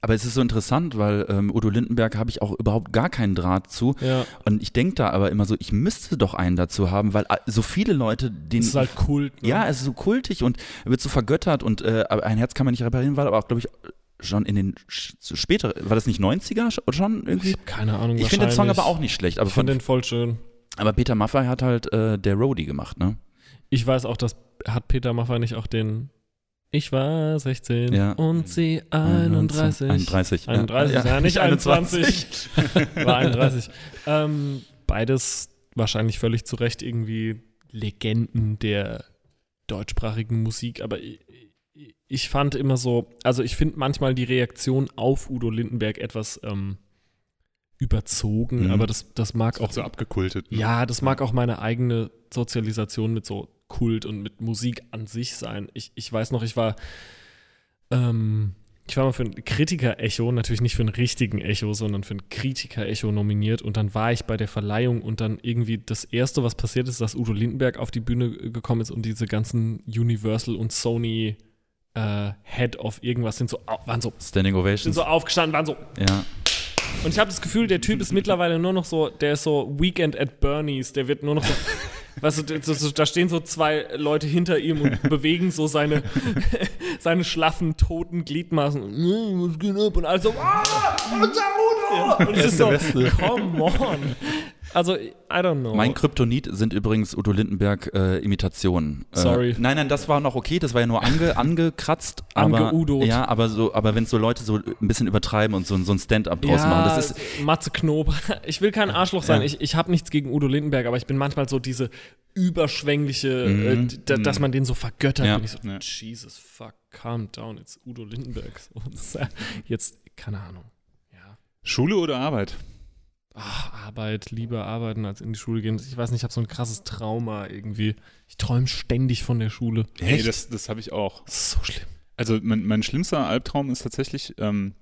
Aber es ist so interessant, weil ähm, Udo Lindenberg habe ich auch überhaupt gar keinen Draht zu. Ja, Und ich denke da aber immer so, ich müsste doch einen dazu haben, weil äh, so viele Leute den. das ist halt Kult. Ne? ja, es ist so kultig und wird so vergöttert und äh, ein Herz kann man nicht reparieren, weil aber auch, glaube ich, schon in den später, war das nicht 90er sch- schon irgendwie? Keine Ahnung. Ich finde den Song aber auch nicht schlecht. Aber, Ich finde den voll schön. aber Peter Maffay hat halt äh, der Roadie gemacht, ne? Ich weiß auch, dass hat Peter Maffay nicht auch den Ich war 16 Ja. und sie 31. 31. 31, ja, nicht 21. War 31. ähm, beides wahrscheinlich völlig zu Recht irgendwie Legenden der deutschsprachigen Musik, aber ich, fand immer so, also ich finde manchmal die Reaktion auf Udo Lindenberg etwas ähm, überzogen, Mhm. aber das, das mag Auch auch so abgekultet. ne? ja, das mag auch meine eigene Sozialisation mit so Kult und mit Musik an sich sein. Ich, ich weiß noch, ich war, ähm, ich war mal für ein Kritiker-Echo, natürlich nicht für einen richtigen Echo, sondern für ein Kritiker-Echo nominiert und dann war ich bei der Verleihung und dann irgendwie das Erste, was passiert ist, dass Udo Lindenberg auf die Bühne gekommen ist und diese ganzen Universal und Sony äh, Head of irgendwas sind so, waren so, Standing sind Ovations. so aufgestanden, waren so, Ja. und ich habe das Gefühl, der Typ ist mittlerweile nur noch so, der ist so Weekend at Bernie's, der wird nur noch so, weißt du, so, da stehen so zwei Leute hinter ihm und bewegen so seine, seine schlaffen, toten Gliedmaßen. Und, "Mm, Was geht ab? Und also, ah, unser Udo! Und es ist so, come on. Also, I don't know. Mein Kryptonit sind übrigens Udo Lindenberg äh, Imitationen. Äh, Sorry. Nein, nein, das war noch okay, das war ja nur ange, angekratzt. Aber, ja, aber so, aber wenn so Leute so ein bisschen übertreiben und so, so ein Stand-up draus ja, machen, das ist, Matze Knob. Ich will kein Arschloch sein. Ja. Ich, ich habe nichts gegen Udo Lindenberg, aber ich bin manchmal so diese überschwängliche, Mhm. äh, d- dass man den so vergöttert. Ja. Und ich so, Ja. Jesus, fuck, calm down, it's Udo Lindenberg. So, äh, Jetzt, keine Ahnung. Ja. Schule oder Arbeit? Ach, Arbeit, lieber arbeiten als in die Schule gehen. Ich weiß nicht, ich habe so ein krasses Trauma irgendwie. Ich träume ständig von der Schule. Nee, das, das habe ich auch. Das ist so schlimm. Also mein, mein schlimmster Albtraum ist tatsächlich, ähm,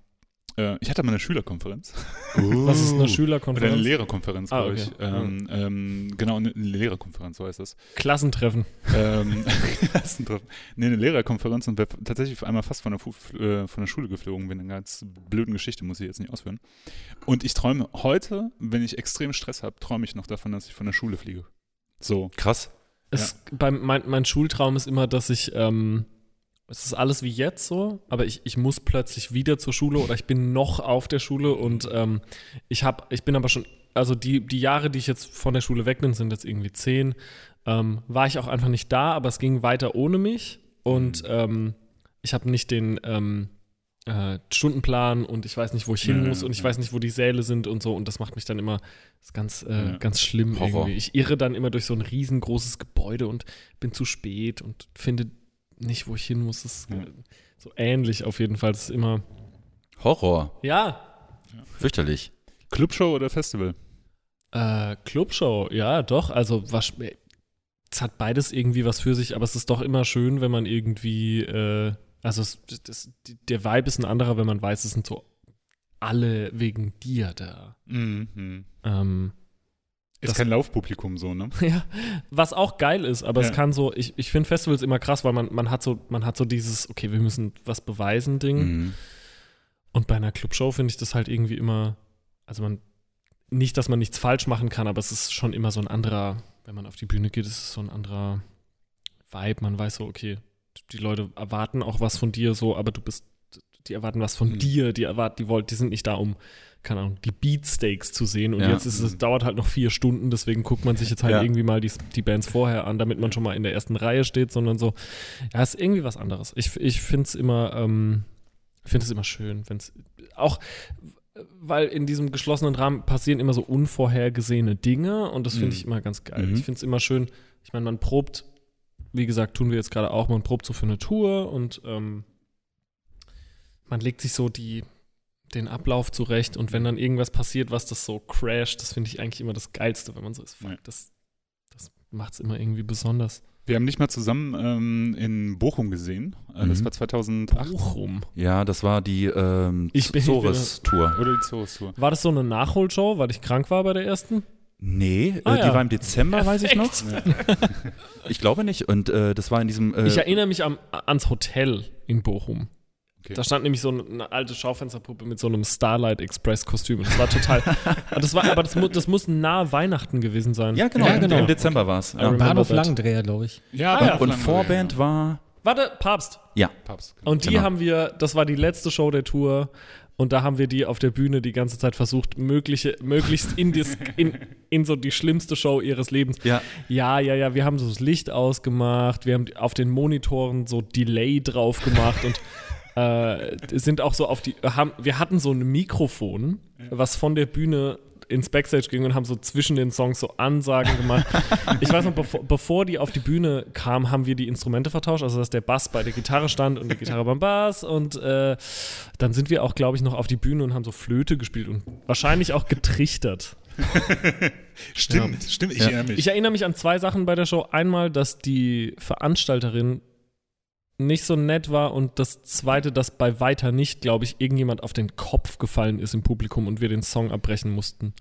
äh, ich hatte mal eine Schülerkonferenz. Was ist eine Oder eine Schülerkonferenz? Lehrerkonferenz, Ah, glaube okay. ich. Ähm, ähm, genau, eine, eine Lehrerkonferenz, so heißt das. Klassentreffen. ähm, Klassentreffen. nee, eine Lehrerkonferenz und wäre tatsächlich einmal fast von der, Fu äh, von der Schule geflogen, wegen einer ganz blöden Geschichte, muss ich jetzt nicht ausführen. Und ich träume heute, wenn ich extrem Stress habe, träume ich noch davon, dass ich von der Schule fliege. So. krass. Es, beim, mein, mein Schultraum ist immer, dass ich, ähm, es ist alles wie jetzt so, aber ich, ich muss plötzlich wieder zur Schule oder ich bin noch auf der Schule und ähm, ich habe, ich bin aber schon, also die, die Jahre, die ich jetzt von der Schule weg bin, sind jetzt irgendwie zehn, ähm, war ich auch einfach nicht da, aber es ging weiter ohne mich und ähm, ich habe nicht den ähm, äh, Stundenplan und ich weiß nicht, wo ich hin Ja, muss und ich ja. weiß nicht, wo die Säle sind und so und das macht mich dann immer ganz, äh, ganz schlimm Horror. irgendwie. Ich irre dann immer durch so ein riesengroßes Gebäude und bin zu spät und finde nicht, wo ich hin muss. Das ist Ja. so ähnlich auf jeden Fall. Das ist immer, Horror. ja, Fürchterlich. Clubshow oder Festival? Äh, Clubshow, ja, doch. Also, was, es hat beides irgendwie was für sich, aber es ist doch immer schön, wenn man irgendwie, äh, also es, das, die- der Vibe ist ein anderer, wenn man weiß, es sind so alle wegen dir da. Mhm. Ähm, Ist Das- kein Laufpublikum so, ne? ja, was auch geil ist, aber Ja. es kann so, ich, ich finde Festivals immer krass, weil man, man hat so, man hat so dieses, okay, wir müssen was beweisen Ding. Mhm. Und bei einer Clubshow finde ich das halt irgendwie immer, also man, nicht, dass man nichts falsch machen kann, aber es ist schon immer so ein anderer, wenn man auf die Bühne geht, ist es so ein anderer Vibe. Man weiß so, okay, die Leute erwarten auch was von dir so, aber du bist, die erwarten was von Mhm. dir, die erwarten, die wollen, die sind nicht da, um, keine Ahnung, die Beatsteaks zu sehen. Und Ja. jetzt ist es, dauert halt noch vier Stunden, deswegen guckt man sich jetzt halt Ja. irgendwie mal die, die Bands vorher an, damit man schon mal in der ersten Reihe steht, sondern so, ja, ist irgendwie was anderes. Ich, ich finde es immer, ähm, finde es immer schön, wenn es auch, weil in diesem geschlossenen Rahmen passieren immer so unvorhergesehene Dinge und das finde Mhm. ich immer ganz geil. Mhm. Ich finde es immer schön, ich meine, man probt, wie gesagt, tun wir jetzt gerade auch, man probt so für eine Tour und ähm, man legt sich so die, den Ablauf zurecht und wenn dann irgendwas passiert, was das so crasht, das finde ich eigentlich immer das Geilste, wenn man so ist. Fuck, Ja. das das macht es immer irgendwie besonders. Wir haben dich mal zusammen ähm, in Bochum gesehen. Äh, Das Mhm. war 2008. Bochum. Ja, das war die ähm, Zores-Tour. Oder die Zoos-Tour. War das so eine Nachholshow, weil ich krank war bei der ersten? Nee, Ah, äh, die ja. war im Dezember, weiß ich noch. Perfekt. Ich glaube nicht. Und äh, das war in diesem. Äh, Ich erinnere mich am, ans Hotel in Bochum. Okay. Da stand nämlich so eine, alte Schaufensterpuppe mit so einem Starlight Express Kostüm. Und Das war total. aber das, war, aber das, mu das muss nah Weihnachten gewesen sein. ja, genau, Ja, im- genau. im Dezember war es. Ja. Bahnhof that. Langendreher, glaube ich. Ja, Ah, ja. Und Langendreher, Vorband war Warte, Papst. Ja. Papst. Und die Genau. haben wir, das war die letzte Show der Tour. Und da haben wir die auf der Bühne die ganze Zeit versucht, mögliche, möglichst in, dis, in, in so die schlimmste Show ihres Lebens. Ja. Ja, ja, ja, wir haben so das Licht ausgemacht, wir haben auf den Monitoren so Delay drauf gemacht und äh, sind auch so auf die, haben, wir hatten so ein Mikrofon, was von der Bühne ins Backstage ging und haben so zwischen den Songs so Ansagen gemacht. Ich weiß noch, bevor, bevor die auf die Bühne kam, haben wir die Instrumente vertauscht, also dass der Bass bei der Gitarre stand und die Gitarre beim Bass und äh, dann sind wir auch, glaube ich, noch auf die Bühne und haben so Flöte gespielt und wahrscheinlich auch getrichtert. Stimmt, stimmt, ich Ja. erinnere mich. Ich erinnere mich an zwei Sachen bei der Show. Einmal, dass die Veranstalterin nicht so nett war und das zweite, dass bei weiter nicht, glaube ich, irgendjemand auf den Kopf gefallen ist im Publikum und wir den Song abbrechen mussten.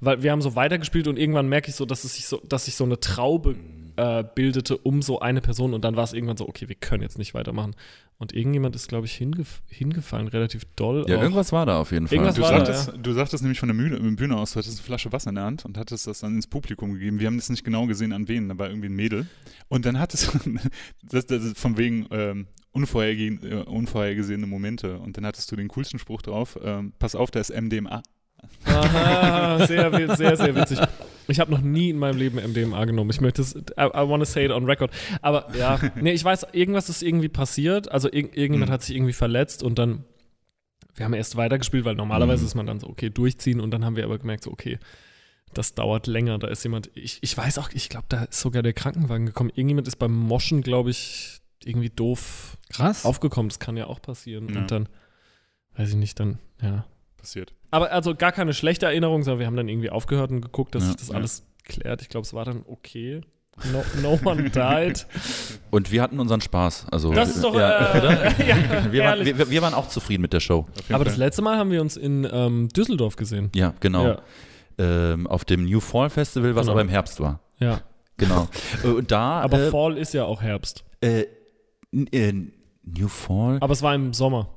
Weil wir haben so weitergespielt und irgendwann merke ich so, dass es sich so, dass sich so eine Traube äh, bildete um so eine Person und dann war es irgendwann so, okay, wir können jetzt nicht weitermachen. Und irgendjemand ist, glaube ich, hingef hingefallen, relativ doll. Ja, auch. irgendwas war da auf jeden Fall. Du war da, sagtest, du sagtest nämlich von der Bühne, Bühne aus, du hattest eine Flasche Wasser in der Hand und hattest das dann ins Publikum gegeben. Wir haben das nicht genau gesehen, an wen, da war irgendwie ein Mädel. Und dann hattest du, das, das ist von wegen ähm, unvorhergehen, äh, unvorhergesehene Momente. Und dann hattest du den coolsten Spruch drauf, ähm, pass auf, da ist MDMA. Aha, sehr, sehr, sehr witzig. Ich habe noch nie in meinem Leben MDMA genommen. Ich möchte es, I, I want to say it on record. Aber ja, nee, ich weiß, irgendwas ist irgendwie passiert. Also irg irgendjemand Mhm. hat sich irgendwie verletzt und dann, wir haben erst weitergespielt, weil normalerweise Mhm. ist man dann so, okay, durchziehen und dann haben wir aber gemerkt, so, okay, das dauert länger. Da ist jemand, ich, ich weiß auch, ich glaube, da ist sogar der Krankenwagen gekommen. Irgendjemand ist beim Moschen, glaube ich, irgendwie doof Krass. aufgekommen. Das kann ja auch passieren. Ja. Und dann, weiß ich nicht, dann, ja. Passiert. Aber also gar keine schlechte Erinnerung, sondern wir haben dann irgendwie aufgehört und geguckt, dass Ja, sich das ja. alles klärt. Ich glaube, es war dann okay. No, no one died. Und wir hatten unseren Spaß. Also, Das ist doch ja, äh, oder? ja, wir, waren, wir, wir waren auch zufrieden mit der Show. Aber das letzte Mal haben wir uns in ähm, Düsseldorf gesehen. Ja, genau. Ja, Ähm, auf dem New Fall Festival, was Genau. aber im Herbst war. ja. Genau. Äh, Und da. Aber äh, Fall ist ja auch Herbst. äh, äh, New Fall? Aber es war im Sommer.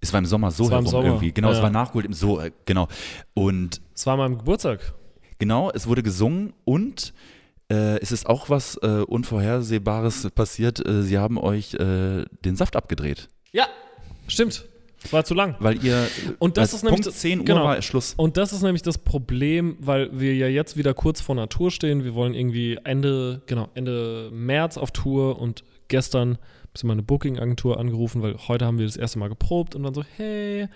Es war im Sommer so Es herum Sommer. irgendwie. Genau, es Ja. war nachgeholt im so, äh, genau. Und Es war meinem Geburtstag. genau, es wurde gesungen und äh, es ist auch was äh, Unvorhersehbares passiert. Äh, sie haben euch äh, den Saft abgedreht. Ja, stimmt. Es war zu lang. Weil ihr. Und das ist nämlich Punkt das- 10 Uhr genau. war Schluss. Und das ist nämlich das Problem, weil wir ja jetzt wieder kurz vor einer Tour stehen. Wir wollen irgendwie Ende, genau, Ende März auf Tour und gestern bisschen meine Booking-Agentur angerufen, weil heute haben wir das erste Mal geprobt und dann so, hey,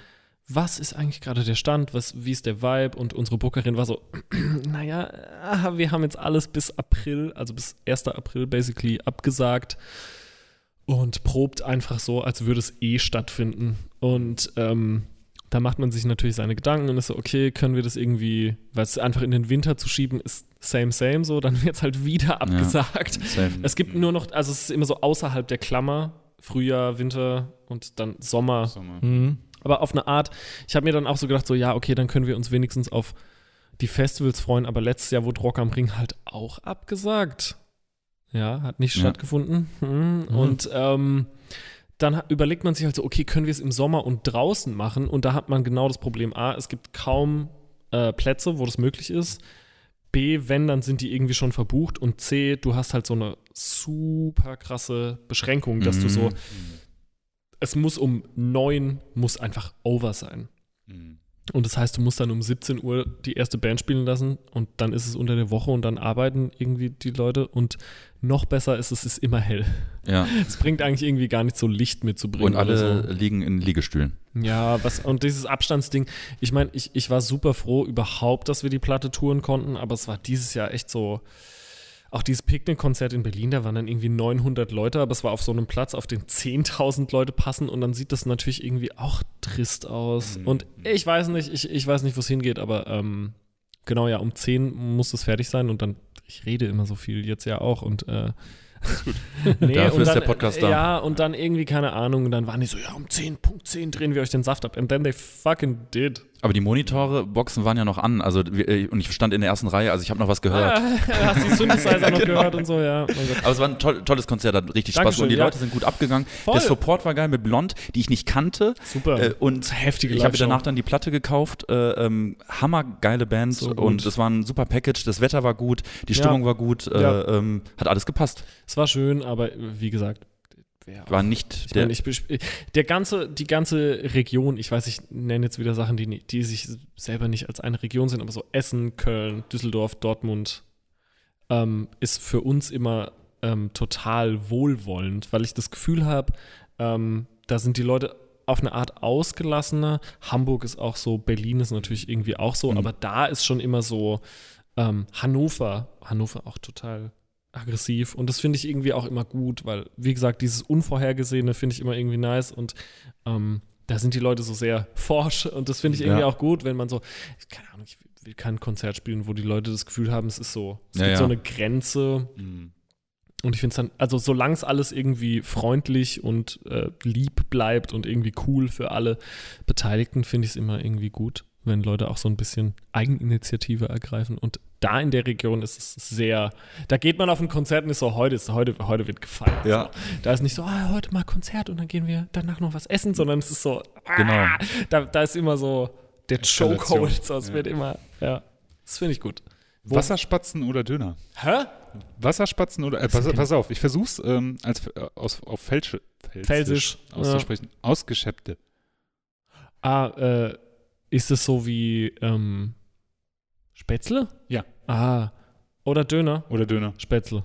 was ist eigentlich gerade der Stand? Was, wie ist der Vibe? Und unsere Bookerin war so, naja, ah, wir haben jetzt alles bis April, also bis 1. April basically abgesagt und probt einfach so, als würde es eh stattfinden. Und ähm, da macht man sich natürlich seine Gedanken und ist so, okay, können wir das irgendwie, weil es einfach in den Winter zu schieben ist same, same so, dann wird es halt wieder abgesagt. Safe. Es gibt nur noch, also es ist immer so außerhalb der Klammer, Frühjahr, Winter und dann Sommer. Sommer. Mhm. Aber auf eine Art, ich habe mir dann auch so gedacht, so ja, okay, dann können wir uns wenigstens auf die Festivals freuen, aber letztes Jahr wurde Rock am Ring halt auch abgesagt. Ja, hat nicht Ja. stattgefunden. Hm. Und ähm, dann überlegt man sich halt so, okay, können wir es im Sommer und draußen machen? Und da hat man genau das Problem, A, es gibt kaum äh, Plätze, wo das möglich ist. B, wenn, dann sind die irgendwie schon verbucht. Und C, du hast halt so eine super krasse Beschränkung, dass du Mhm. so, es muss um neun, muss einfach over sein. Mhm. Und das heißt, du musst dann um 17 Uhr die erste Band spielen lassen und dann ist es unter der Woche und dann arbeiten irgendwie die Leute und noch besser ist es, ist immer hell. Ja. Es bringt eigentlich irgendwie gar nicht so Licht mitzubringen. Und alle so. liegen in Liegestühlen. Ja, was, und dieses Abstandsding, ich meine, ich, ich war super froh überhaupt, dass wir die Platte touren konnten, aber es war dieses Jahr echt so, auch dieses Picknickkonzert in Berlin, da waren dann irgendwie 900 Leute, aber es war auf so einem Platz, auf den 10.000 Leute passen und dann sieht das natürlich irgendwie auch trist aus. Mhm. Und ich weiß nicht, ich, ich weiß nicht, wo es hingeht, aber ähm, genau, ja, um 10 muss es fertig sein und dann, ich rede immer so viel jetzt ja auch und äh, nee, Dafür ist dann, der Podcast da. Ja, und dann irgendwie, keine Ahnung, und dann waren die so, ja, um 10.10 drehen wir euch den Saft ab. And then they fucking did. Aber die Monitore, Boxen waren ja noch an. Also, äh, und ich stand in der ersten Reihe, also ich habe noch was gehört. Ah, hast die Synthesizer noch Genau. gehört und so, ja. Oh. Aber es war ein toll, tolles Konzert, hat richtig Spaß Dankeschön, und die ja. Leute sind gut abgegangen. Voll. Der Support war geil mit Blond, die ich nicht kannte. Super. Äh, und Heftige ich habe danach dann die Platte gekauft. Äh, ähm, hammergeile Band So und es war ein super Package. Das Wetter war gut, die Ja. Stimmung war gut, äh, Ja. ähm, hat alles gepasst. Es war schön, aber wie gesagt, War nicht Ich der. meine, ich der ganze, die ganze Region, ich weiß, ich nenne jetzt wieder Sachen, die, die sich selber nicht als eine Region sind, aber so Essen, Köln, Düsseldorf, Dortmund, ähm, ist für uns immer ähm, total wohlwollend, weil ich das Gefühl habe, ähm, da sind die Leute auf eine Art ausgelassener. Hamburg ist auch so, Berlin ist natürlich irgendwie auch so, Mhm. aber da ist schon immer so ähm, Hannover, Hannover auch total aggressiv und das finde ich irgendwie auch immer gut, weil, wie gesagt, dieses Unvorhergesehene finde ich immer irgendwie nice und ähm, da sind die Leute so sehr forsch und das finde ich irgendwie Ja. auch gut, wenn man so, keine Ahnung, ich will kein Konzert spielen, wo die Leute das Gefühl haben, es ist so, es Ja, gibt ja. so eine Grenze Mhm. und ich finde es dann, also solange es alles irgendwie freundlich und äh, lieb bleibt und irgendwie cool für alle Beteiligten, finde ich es immer irgendwie gut, wenn Leute auch so ein bisschen Eigeninitiative ergreifen. Und da in der Region ist es sehr, da geht man auf ein Konzert und ist so, heute ist, heute, heute wird gefeiert. Ja. So. Da ist nicht so, ah, heute mal Konzert und dann gehen wir danach noch was essen, sondern es ist so, ah, Genau. da, da ist immer so der. Chokehold, so, es Ja. wird immer, ja, das finde ich gut. Wo- Wasserspatzen oder Döner? Hä? Wasserspatzen oder. Äh, pass, pass auf, ich versuch's ähm, als, äh, aus, auf Felsche, Felsisch, auszusprechen. Ausgeschäppte. Ah, äh, ist es so wie ähm, Spätzle? Ja. Ah. Oder Döner? Oder Döner. Spätzle.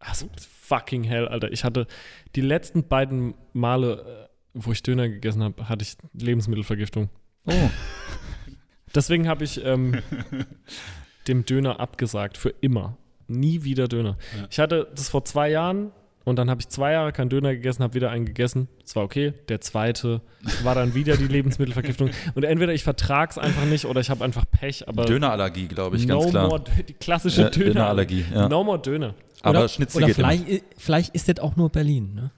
Ach, so fucking hell, Alter. Ich hatte die letzten beiden Male, äh, wo ich Döner gegessen habe, hatte ich Lebensmittelvergiftung. Oh. Deswegen habe ich ähm, dem Döner abgesagt. Für immer. Nie wieder Döner. Ja. Ich hatte das vor zwei Jahren und dann habe ich zwei Jahre keinen Döner gegessen, habe wieder einen gegessen. Das war okay. Der zweite war dann wieder die Lebensmittelvergiftung. Und entweder ich vertrag's einfach nicht oder ich habe einfach Pech. Aber Dönerallergie, glaube ich, no ganz klar. more, die klassische Ja, Döner Dönerallergie, ja. No more Döner. Aber oder, Schnitzel oder geht immer. vielleicht, i- vielleicht ist das auch nur Berlin, ne?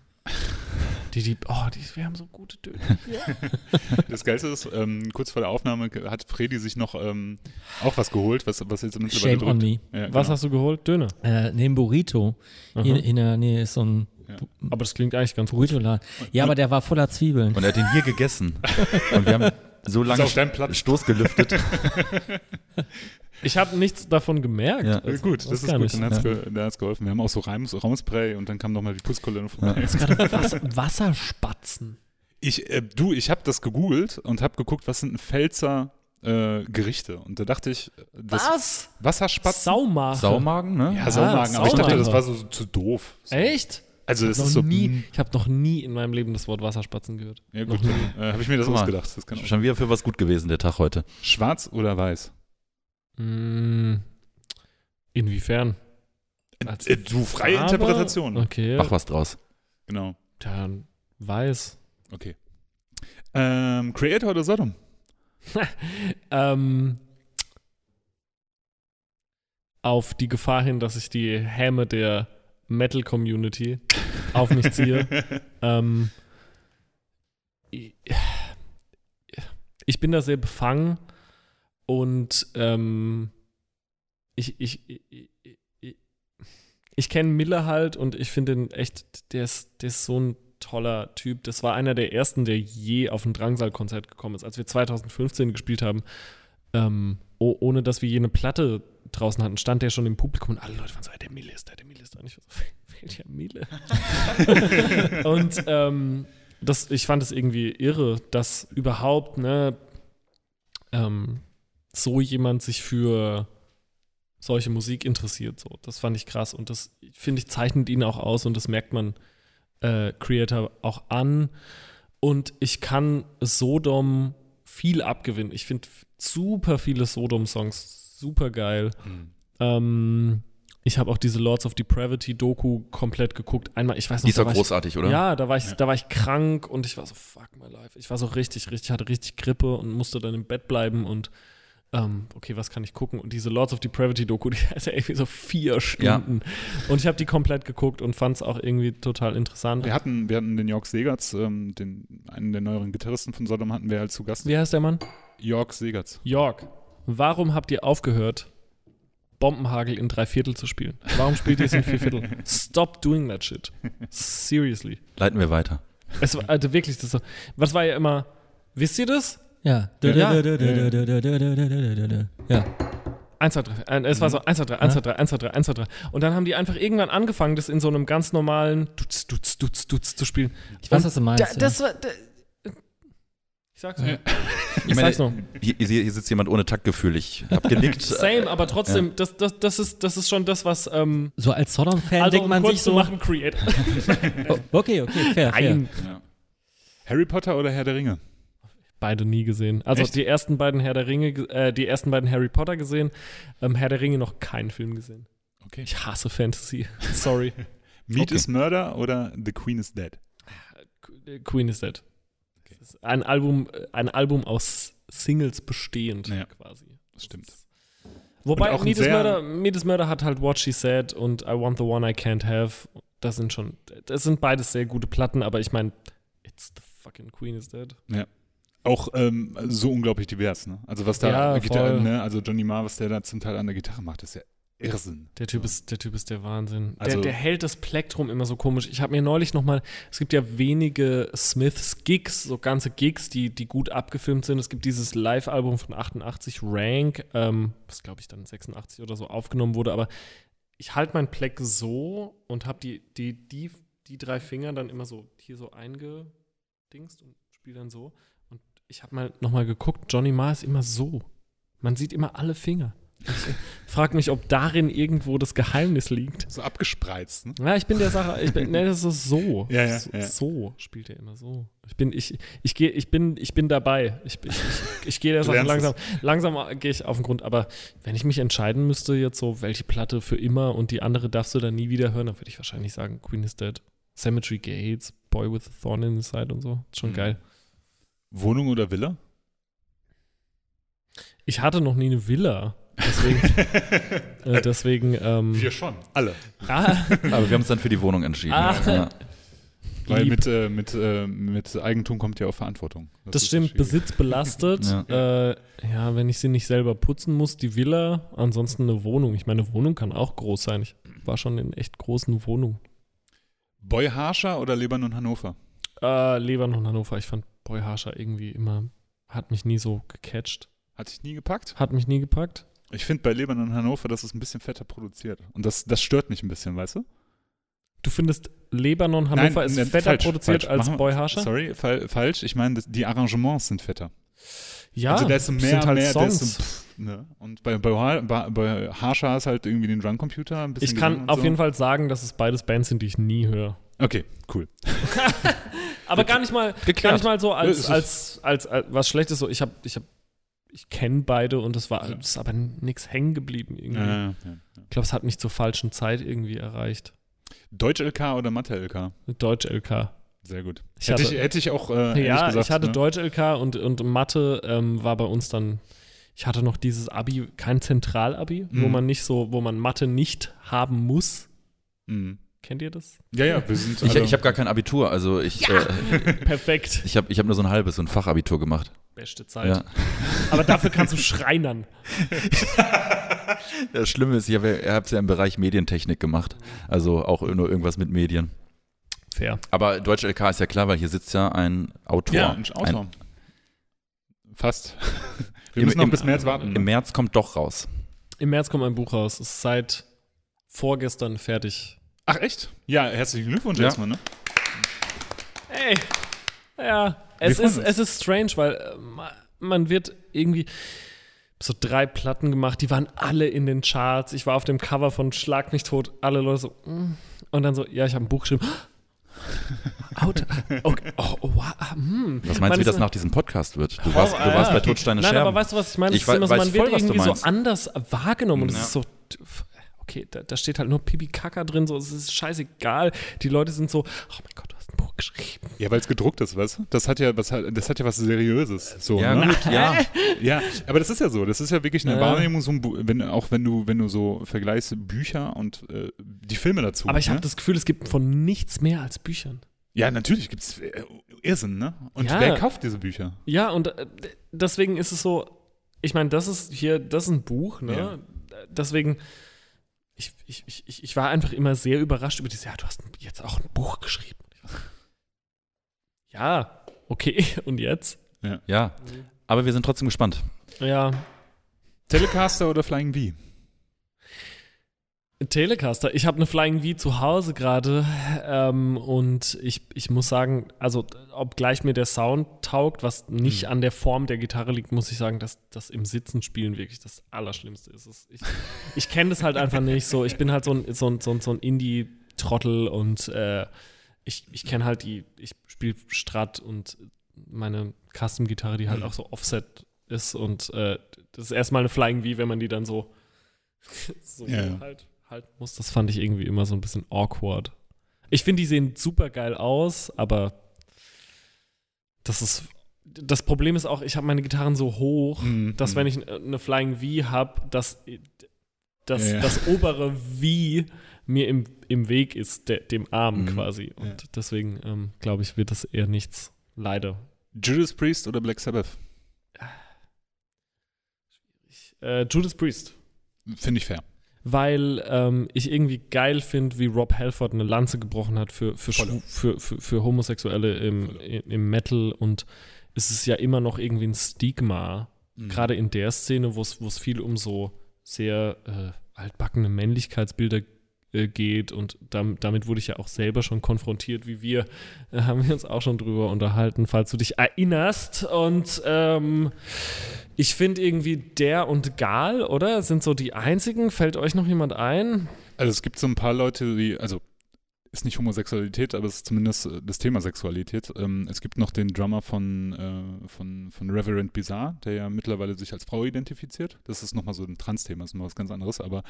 Die, die, oh, die, wir haben so gute Döner. Das Geilste ist, ähm, kurz vor der Aufnahme hat Fredi sich noch ähm, auch was geholt, was, was jetzt mittlerweile Shame on me. Ja, Was genau. hast du geholt? Döner. Äh, neben Burrito. Hier Aha. in der Nähe ist so ein Aber das klingt eigentlich ganz gut. Burrito-Laden. Ja, aber der war voller Zwiebeln. Und er hat ihn hier gegessen. Und wir haben so lange. Stoß gelüftet. Ich habe nichts davon gemerkt. Ja. Ja, Also, gut, das ist gar gut. nicht. Dann hat's ge dann hat's geholfen. Wir haben auch so Reims Raumspray und dann kam nochmal die Putzkolonne vorbei. Gerade Wasser, Wasserspatzen. Ich, äh, du, ich habe das gegoogelt und habe geguckt, was sind Pfälzer äh, Gerichte. Und da dachte ich, das Was? Wasserspatzen. Saumagen. Saumagen, ne? ja, Saumagen, aber ich dachte, das war so, so zu doof. So. Echt? Also, das noch ist so. nie, ich habe noch nie in meinem Leben das Wort Wasserspatzen gehört. Ja, gut, äh, habe ich mir das ausgedacht. Das kann auch. Schon wieder für was gut gewesen, der Tag heute. Schwarz oder weiß? Mm, inwiefern? Als Äh, du, freie Farbe? Interpretation. Okay. Mach was draus. Genau. Dann weiß. Okay. Ähm, Creator oder Sodom? Ähm, auf die Gefahr hin, dass ich die Häme der Metal-Community auf mich ziehe. ähm, ich bin da sehr befangen und ähm, ich, ich, ich, ich, ich kenne Miller halt und ich finde ihn echt, der ist, der ist so ein toller Typ. Das war einer der ersten, der je auf ein Drangsal-Konzert gekommen ist. Als wir 2015 gespielt haben, ähm, oh, ohne dass wir je eine Platte draußen hatten, stand der schon im Publikum und alle Leute waren so, "Ey, der Mille ist da, der Mille ist da. Und ich war so, welcher Mille? und ähm, das, ich fand es irgendwie irre, dass überhaupt ne, ähm, so jemand sich für solche Musik interessiert. So. Das fand ich krass und das, finde ich, zeichnet ihn auch aus und das merkt man äh, Creator auch an. Und ich kann Sodom viel abgewinnen. Ich finde super viele Sodom-Songs super geil. Ähm, ich habe auch diese Lords of Depravity Doku komplett geguckt. Einmal, ich weiß noch, Die ist war großartig, ich, oder? Ja, da war ich, Ja. da war ich krank und ich war so fuck my life. Ich war so richtig, richtig, hatte richtig Grippe und musste dann im Bett bleiben und ähm, okay, was kann ich gucken? Und diese Lords of Depravity Doku, die hatte irgendwie so vier Stunden. Und ich habe die komplett geguckt und fand es auch irgendwie total interessant. Wir hatten, wir hatten den Jörg Segertz, ähm, den, einen der neueren Gitarristen von Sodom, hatten wir als zu Gast. Wie heißt der Mann? Jörg Segertz. Jörg, warum habt ihr aufgehört, Bombenhagel in drei Viertel zu spielen? Warum spielt ihr es in vier Viertel? Stop doing that shit. Seriously. Leiten wir weiter. Es war, also wirklich, das so, was war ja immer, wisst ihr das? Ja. Ja. Ja. Ja. 1, 2, 3. Äh, es war so 1, 2, 3, 1, 2, 3, 1, 2, 3, 1, 2, 3. Und dann haben die einfach irgendwann angefangen, das in so einem ganz normalen Dutz, Dutz, Dutz, Dutz zu spielen. Ich weiß, Und was du meinst. Da, das war. Da, ich sag's noch. Ja. Ich, Ich meine, sag's noch. Hier, hier sitzt jemand ohne Taktgefühl. Ich habe genickt. Same, aber trotzdem, das, das, das, ist, das ist schon das, was. Ähm, so als Sodom-Fan also, denkt um man sich zu so. machen, Create. Oh, okay, okay, fair, fair. Nein. Harry Potter oder Herr der Ringe? Beide nie gesehen. Also Echt? die ersten beiden Herr der Ringe, ge- äh, die ersten beiden Harry Potter gesehen, ähm, Herr der Ringe noch keinen Film gesehen. Okay. Ich hasse Fantasy. Sorry. Meat Okay. is Murder oder The Queen is Dead? Queen is Dead. Das ist ein Album, äh, ein Album aus Singles bestehend, Ja. quasi. Das stimmt. Wobei Meet is, Murder, Meet is Murder hat halt What She Said und I Want the One I Can't Have. Das sind schon, das sind beides sehr gute Platten, aber ich meine, it's the fucking Queen is Dead. Auch ähm, so unglaublich divers, ne? Also was da Ja, Gitarre, ne? Also Johnny Marr, was der da zum Teil an der Gitarre macht, ist ja Irrsinn. Der Typ ist, der Typ ist der Wahnsinn. Also- der, der hält das Plektrum immer so komisch. Ich habe mir neulich noch mal, es gibt ja wenige Smiths-Gigs, so ganze Gigs, die, die gut abgefilmt sind. Es gibt dieses Live-Album von 88, Rank, ähm, was glaube ich dann 86 oder so aufgenommen wurde, aber ich halte mein Pleck so und habe die, die, die, die drei Finger dann immer so hier so eingedingst und spiele dann so. Ich habe mal noch mal geguckt, Johnny Marr ist immer so. Man sieht immer alle Finger. Ich frage mich, ob darin irgendwo das Geheimnis liegt. So abgespreizt, ne? Ja, ich bin der Sache, ich bin, ne, das ist so. Ja, ja, so, ja. so spielt er immer so. Ich bin, ich, ich gehe, ich bin, ich bin dabei. Ich, ich, ich, ich gehe der Sache langsam, langsam gehe ich auf den Grund. Aber wenn ich mich entscheiden müsste, jetzt so, welche Platte für immer und die andere darfst du dann nie wieder hören, dann würde ich wahrscheinlich sagen, Queen is Dead. Cemetery Gates, Boy with a Thorn in the Side und so. Ist schon Mhm. geil. Wohnung oder Villa? Ich hatte noch nie eine Villa. Deswegen, äh, deswegen, ähm, Wir schon. Alle. ah, Aber wir haben uns dann für die Wohnung entschieden. Ah. Ja. Weil mit, äh, mit, äh, mit Eigentum kommt ja auch Verantwortung. Das ist stimmt. Besitz belastet. Ja. Äh, ja, wenn ich sie nicht selber putzen muss, die Villa, ansonsten eine Wohnung. Ich meine, eine Wohnung kann auch groß sein. Ich war schon in echt großen Wohnungen. Boy Harscher oder Lebanon Hannover? Äh, Lebanon, Hannover. Ich fand Boy Harscher irgendwie immer, hat mich nie so gecatcht. Hat dich nie gepackt? Hat mich nie gepackt. Ich finde bei Lebanon Hannover, das ist ein bisschen fetter produziert. Und das, das stört mich ein bisschen, weißt du? Du findest Lebanon, Hannover Nein, ist ne, fetter falsch, produziert falsch. als Machen Boy Harscher? Sorry, fal falsch. Ich meine, die Arrangements sind fetter. Ja, also da ist mehr, sind halt mehr, Songs. so, pff, ne? Und bei, bei, bei, bei Harscher ist halt irgendwie den Drumcomputer ein bisschen ich kann auf so. jeden Fall sagen, dass es beides Bands sind, die ich nie höre. Okay, cool. Aber gar nicht mal, gar nicht mal so als, als, als, als was Schlechtes. So, ich habe, ich habe, ich kenne beide und es war, Ja. es ist aber nichts hängen geblieben irgendwie. Ja, ja, ja. Ich glaube, es hat mich zur falschen Zeit irgendwie erreicht. Deutsch-LK oder Mathe-LK? Deutsch LK. Sehr gut. Ich hätte, hatte- ich, hätte ich auch äh, Ja, gesagt, ich hatte ne? Deutsch LK und, und Mathe ähm, war bei uns dann. Ich hatte noch dieses Abi, kein Zentralabi, wo Mhm. man nicht so, wo man Mathe nicht haben muss. Mhm. Kennt ihr das? Ja, ja, wir sind Ich, ich habe gar kein Abitur, also ich, äh, Perfekt. ich habe ich hab nur so ein halbes, so ein Fachabitur gemacht. Beste Zeit. Ja. Aber dafür kannst du Schreinern. Das Schlimme ist, ich habe es ja im Bereich Medientechnik gemacht, also auch nur irgendwas mit Medien. Fair. Aber Deutsch LK ist ja klar, weil hier sitzt ja ein Autor. Ja, ein Autor. Ein, Fast. Wir Im- müssen noch im- bis März warten. Im März kommt doch raus. Im März kommt ein Buch raus. Es ist seit vorgestern fertig. Ach, echt? Ja, herzlichen Glückwunsch Ja. erstmal, ne? Ey. Ja. Es ist, es ist strange, weil äh, ma- man wird irgendwie so drei Platten gemacht, die waren alle in den Charts. Ich war auf dem Cover von Schlag mich tot, alle Leute so, mm. und dann so, ja, ich habe ein Buch geschrieben. Out. Okay. Oh, oh, wow. ah, hm. Was meinst Man du, wie das nach diesem Podcast wird? Du Oh, warst, du ah, warst bei okay. Todsteine Nein, Scherben. aber weißt du, was ich meine? Ich ist immer weiß so, man voll, wird was du irgendwie so meinst. anders wahrgenommen. Und es Ja. ist so, okay, da, da steht halt nur Pipi Kaka drin, so, es ist scheißegal. Die Leute sind so, oh mein Gott, du hast ein Buch geschrieben. Ja, weil es gedruckt ist, weißt du? Das hat ja was, das hat ja was Seriöses. So, ja, ne? gut, ja. Ja, aber das ist ja so. Das ist ja wirklich eine Ja. Wahrnehmung, so ein wenn, auch wenn du, wenn du so vergleichst Bücher und äh, die Filme dazu. Aber ich habe ne? das Gefühl, es gibt von nichts mehr als Büchern. Ja, natürlich gibt es äh, Irrsinn, ne? Und Ja. wer kauft diese Bücher? Ja, und äh, deswegen ist es so, ich meine, das ist hier, das ist ein Buch, ne? Ja. Deswegen, ich, ich, ich, ich- war einfach immer sehr überrascht über dieses, ja, du hast jetzt auch ein Buch geschrieben. Ja, okay, und jetzt? ja. Aber wir sind trotzdem gespannt. Ja, Telecaster oder Flying V? Telecaster. Ich habe eine Flying V zu Hause gerade ähm, und ich, ich muss sagen, also obgleich mir der Sound taugt, was nicht Mhm. an der Form der Gitarre liegt, muss ich sagen, dass das im Sitzen spielen wirklich das Allerschlimmste ist. Ich, ich kenne das halt einfach nicht so. Ich bin halt so ein, so ein, so ein, so ein Indie-Trottel und äh, ich, ich kenne halt die, ich spiele Strat und meine Custom-Gitarre, die halt Mhm. auch so Offset ist und äh, das ist erstmal eine Flying V, wenn man die dann so, so ja. halt halten muss. Das fand ich irgendwie immer so ein bisschen awkward. Ich finde, die sehen super geil aus, aber das ist. Das Problem ist auch, ich habe meine Gitarren so hoch, Mhm. dass wenn ich eine Flying V habe, dass, dass Ja, ja. das obere V mir im, im Weg ist, der, dem Arm Mhm. quasi. Und Ja. deswegen ähm, glaube ich, wird das eher nichts. Leider. Judas Priest oder Black Sabbath? Äh, Judas Priest. Finde ich fair. Weil ähm, ich irgendwie geil finde, wie Rob Halford eine Lanze gebrochen hat für, für, für, für, für Homosexuelle im, im, Metal und es ist ja immer noch irgendwie ein Stigma, Mhm. gerade in der Szene, wo es wo es viel um so sehr äh, altbackene Männlichkeitsbilder äh, geht und dam, damit wurde ich ja auch selber schon konfrontiert, wie wir, äh, haben wir uns auch schon drüber unterhalten, falls du dich erinnerst und ähm, ich finde irgendwie der und Gal, oder? Sind so die einzigen. Fällt euch noch jemand ein? Also es gibt so ein paar Leute, die, also ist nicht Homosexualität, aber es ist zumindest äh, das Thema Sexualität. Ähm, es gibt noch den Drummer von, äh, von, von Reverend Bizarre, der ja mittlerweile sich als Frau identifiziert. Das ist nochmal so ein Trans-Thema, ist noch was ganz anderes, aber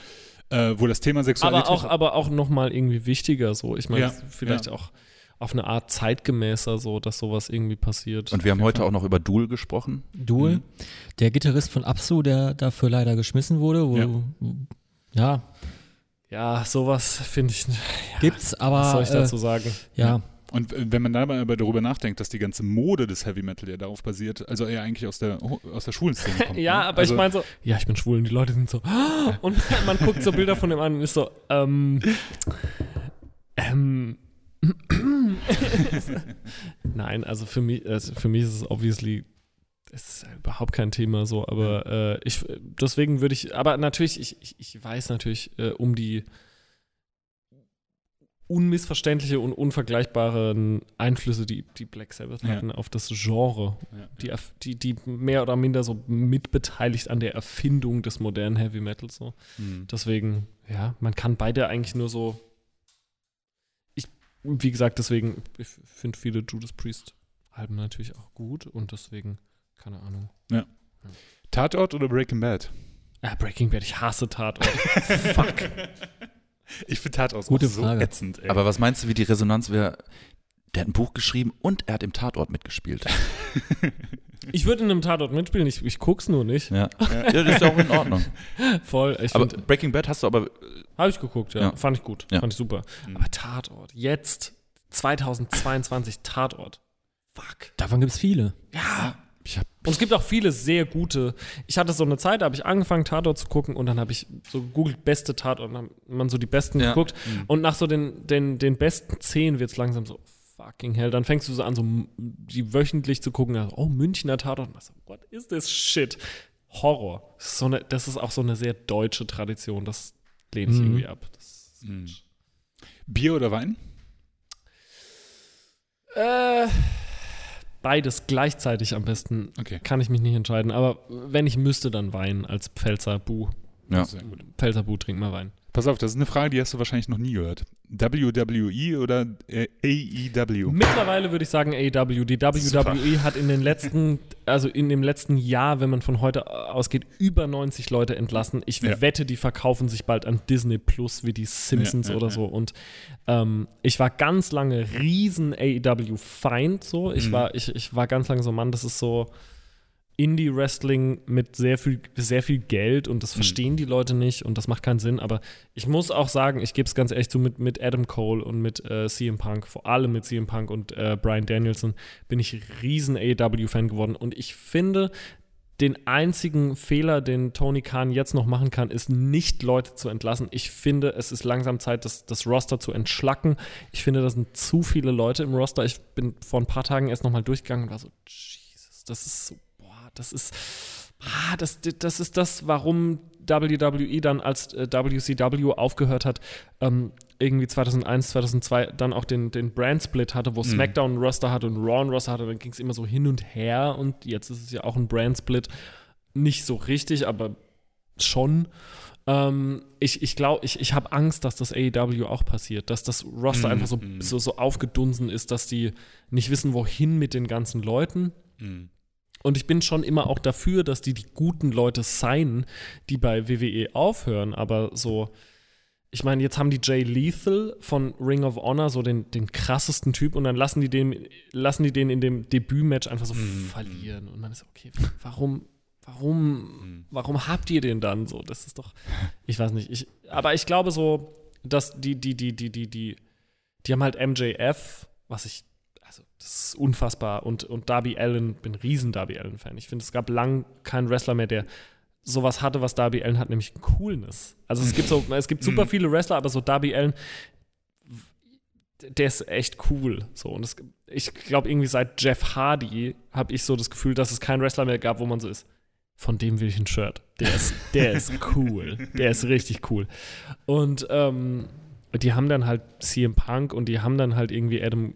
äh, wo das Thema Sexualität. Aber auch, aber auch nochmal irgendwie wichtiger so. Ich meine, Ja, vielleicht ja. auch auf eine Art zeitgemäßer so, dass sowas irgendwie passiert. Und wir haben heute Fall. auch noch über Duel gesprochen. Duel. Mhm. Der Gitarrist von Absu, der dafür leider geschmissen wurde, wo, Ja. ja, ja, sowas finde ich. gibt's, aber Was soll ich dazu äh, sagen? ja, Und äh, wenn man dabei aber darüber nachdenkt, dass die ganze Mode des Heavy Metal ja darauf basiert, also eher eigentlich aus der, aus der schwulen Szene kommt. Ja, ne? aber also, ich meine so, ja, ich bin schwul und die Leute sind so, und man guckt so Bilder von dem an und ist so, ähm, ähm, nein, also für mich, also für mich ist es obviously, ist ja überhaupt kein Thema so, aber äh, ich, deswegen würde ich, aber natürlich, ich, ich, ich weiß natürlich äh, um die unmissverständliche und unvergleichbaren Einflüsse, die, die Black Sabbath Ja. hatten auf das Genre Ja. die, die, die mehr oder minder so mitbeteiligt an der Erfindung des modernen Heavy Metals. So. Mhm. Deswegen, ja, man kann beide eigentlich nur so. Ich, wie gesagt, deswegen, ich finde viele Judas Priest-Alben natürlich auch gut und deswegen, keine Ahnung. Tatort oder Breaking Bad? Ah, Breaking Bad, ich hasse Tatort. Fuck. Ich finde Tatort Gute auch so Frage. ätzend, ey. Aber was meinst du, wie die Resonanz wäre? Der hat ein Buch geschrieben und er hat im Tatort mitgespielt. Ich würde in einem Tatort mitspielen, ich, ich guck's nur nicht. Ja. ja, das ist ja auch in Ordnung. Voll, ich Aber finde, Breaking Bad hast du aber habe ich geguckt, ja. Ja. Fand ich gut, Ja. fand ich super. Mhm. Aber Tatort, jetzt, 2022, Tatort. Fuck. davon gibt's viele. Ja, Und es gibt auch viele sehr gute. Ich hatte so eine Zeit, da habe ich angefangen, Tatort zu gucken und dann habe ich so gegoogelt, beste Tatort und dann hat man so die besten Ja. geguckt. Mhm. Und nach so den, den, den besten zehn wird es langsam so, fucking hell. Dann fängst du so an, so die wöchentlich zu gucken, also, oh, Münchner Tatort. Und so, what is this shit? Horror. Das ist, so eine, das ist auch so eine sehr deutsche Tradition. Das lehne ich Mhm. irgendwie ab. Das, Mhm. Bier oder Wein? äh, beides gleichzeitig am besten. Okay. Kann ich mich nicht entscheiden. Aber wenn ich müsste, dann Wein als Pfälzer Bu. ja. Pfälzer Bu, trink mal Wein. Pass auf, das ist eine Frage, die hast du wahrscheinlich noch nie gehört. WWE oder äh, AEW? Mittlerweile würde ich sagen AW. Die WWE Super. hat in den letzten, also in dem letzten Jahr, wenn man von heute ausgeht, über 90 Leute entlassen. Ich Ja. wette, die verkaufen sich bald an Disney Plus wie die Simpsons Ja, ja, oder so. Und ähm, ich war ganz lange riesen AEW-Feind so. Ich Mhm. war, ich, ich war ganz lange so, Mann, das ist so Indie-Wrestling mit sehr viel, sehr viel Geld und das Mhm. verstehen die Leute nicht und das macht keinen Sinn. Aber ich muss auch sagen, ich gebe es ganz ehrlich zu, mit, mit Adam Cole und mit äh, CM Punk, vor allem mit CM Punk und äh, Brian Danielson, bin ich riesen AEW-Fan geworden. Und ich finde, den einzigen Fehler, den Tony Khan jetzt noch machen kann, ist nicht Leute zu entlassen. Ich finde, es ist langsam Zeit, das, das Roster zu entschlacken. Ich finde, da sind zu viele Leute im Roster. Ich bin vor ein paar Tagen erst nochmal durchgegangen und war so, Jesus, das ist so, das ist, ah, das, das ist das, warum WWE dann als äh, WCW aufgehört hat, ähm, irgendwie 2001, 2002 dann auch den, den Brand-Split hatte, wo SmackDown einen Roster hatte und Raw Roster hatte, dann ging es immer so hin und her und jetzt ist es ja auch ein Brand-Split. Nicht so richtig, aber schon. Ähm, ich ich glaube, ich, ich habe Angst, dass das AEW auch passiert, dass das Roster Mhm, einfach so, mhm. so, so aufgedunsen ist, dass die nicht wissen, wohin mit den ganzen Leuten. Mhm. Und ich bin schon immer auch dafür, dass die die guten Leute signen, die bei WWE aufhören. Aber so, ich meine, jetzt haben die Jay Lethal von Ring of Honor so den, den krassesten Typ und dann lassen die den, lassen die den in dem Debütmatch einfach so Mhm. verlieren. Und man ist so, okay, warum, warum, Mhm. warum habt ihr den dann so? Das ist doch, ich weiß nicht. Ich, aber ich glaube so, dass die, die, die, die, die, die, die haben halt MJF, was ich das ist unfassbar. Und, und Darby Allen, bin ein riesen Darby Allen-Fan. Ich finde, es gab lang keinen Wrestler mehr, der sowas hatte, was Darby Allen hat, nämlich Coolness. Also es gibt so, es gibt super viele Wrestler, aber so Darby Allen, der ist echt cool. So, und es, ich glaube, irgendwie seit Jeff Hardy habe ich so das Gefühl, dass es keinen Wrestler mehr gab, wo man so ist. Von dem will ich ein Shirt. Der ist, der ist cool. Der ist richtig cool. Und ähm, die haben dann halt CM Punk und die haben dann halt irgendwie Adam,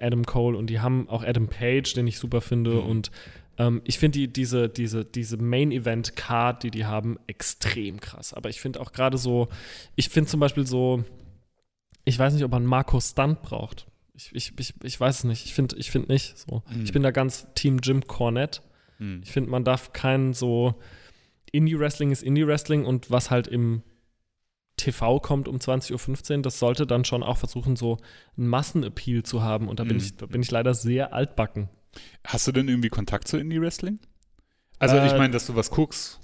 Adam Cole und die haben auch Adam Page, den ich super finde. Mhm. Und ähm, ich finde die, diese, diese, diese Main-Event-Card, die die haben, extrem krass. Aber ich finde auch gerade so, ich finde zum Beispiel so, ich weiß nicht, ob man Marco Stunt braucht. Ich, ich, ich, ich weiß es nicht. Ich finde ich find nicht so. Mhm. Ich bin da ganz Team Jim Cornette. Mhm. Ich finde, man darf keinen so Indie-Wrestling ist Indie-Wrestling und was halt im TV kommt um 20.15 Uhr, das sollte dann schon auch versuchen, so einen Massenappeal zu haben. Und da bin, Mhm. ich, da bin ich leider sehr altbacken. Hast du denn irgendwie Kontakt zu Indie-Wrestling? Also Äh, ich meine, dass du was guckst.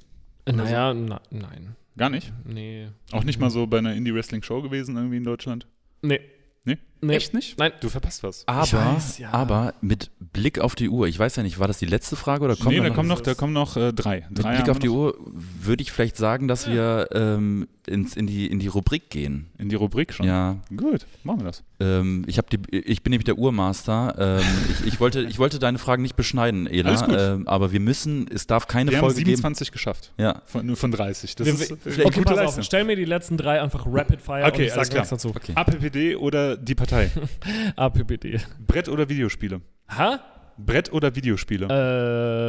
Oder so? naja, na, nein. Gar nicht? Nee. Auch nicht mal so bei einer Indie-Wrestling-Show gewesen irgendwie in Deutschland? Nee. Nee? Nee. Echt nicht? Nein. Du verpasst was. Aber, Ich weiß, ja. aber mit Blick auf die Uhr, ich weiß ja nicht, war das die letzte Frage oder kommt nee, da da noch? kommen noch, da kommen noch äh, drei. mit drei Blick haben auf die. Uhr würde ich vielleicht sagen, dass wir ähm, ins, in, die, in die Rubrik gehen. In die Rubrik schon. Ja, Gut, machen wir das. ähm, ich, die, ich bin nämlich der Uhrmaster. Ähm, ich, ich, wollte, ich wollte deine Fragen nicht beschneiden, Ela, Alles gut. ähm, aber wir müssen, es darf keine Wir haben Folge geben. 27 geschafft. Ja, Von, nur von 30. Das Wir- ist wir- okay, gute pass auf. Stell mir die letzten drei einfach Rapid Fire Okay, und ich sag nichts klar. dazu. okay. APPD oder die Partei? APPD. Brett oder Videospiele? Ha? Brett oder Videospiele?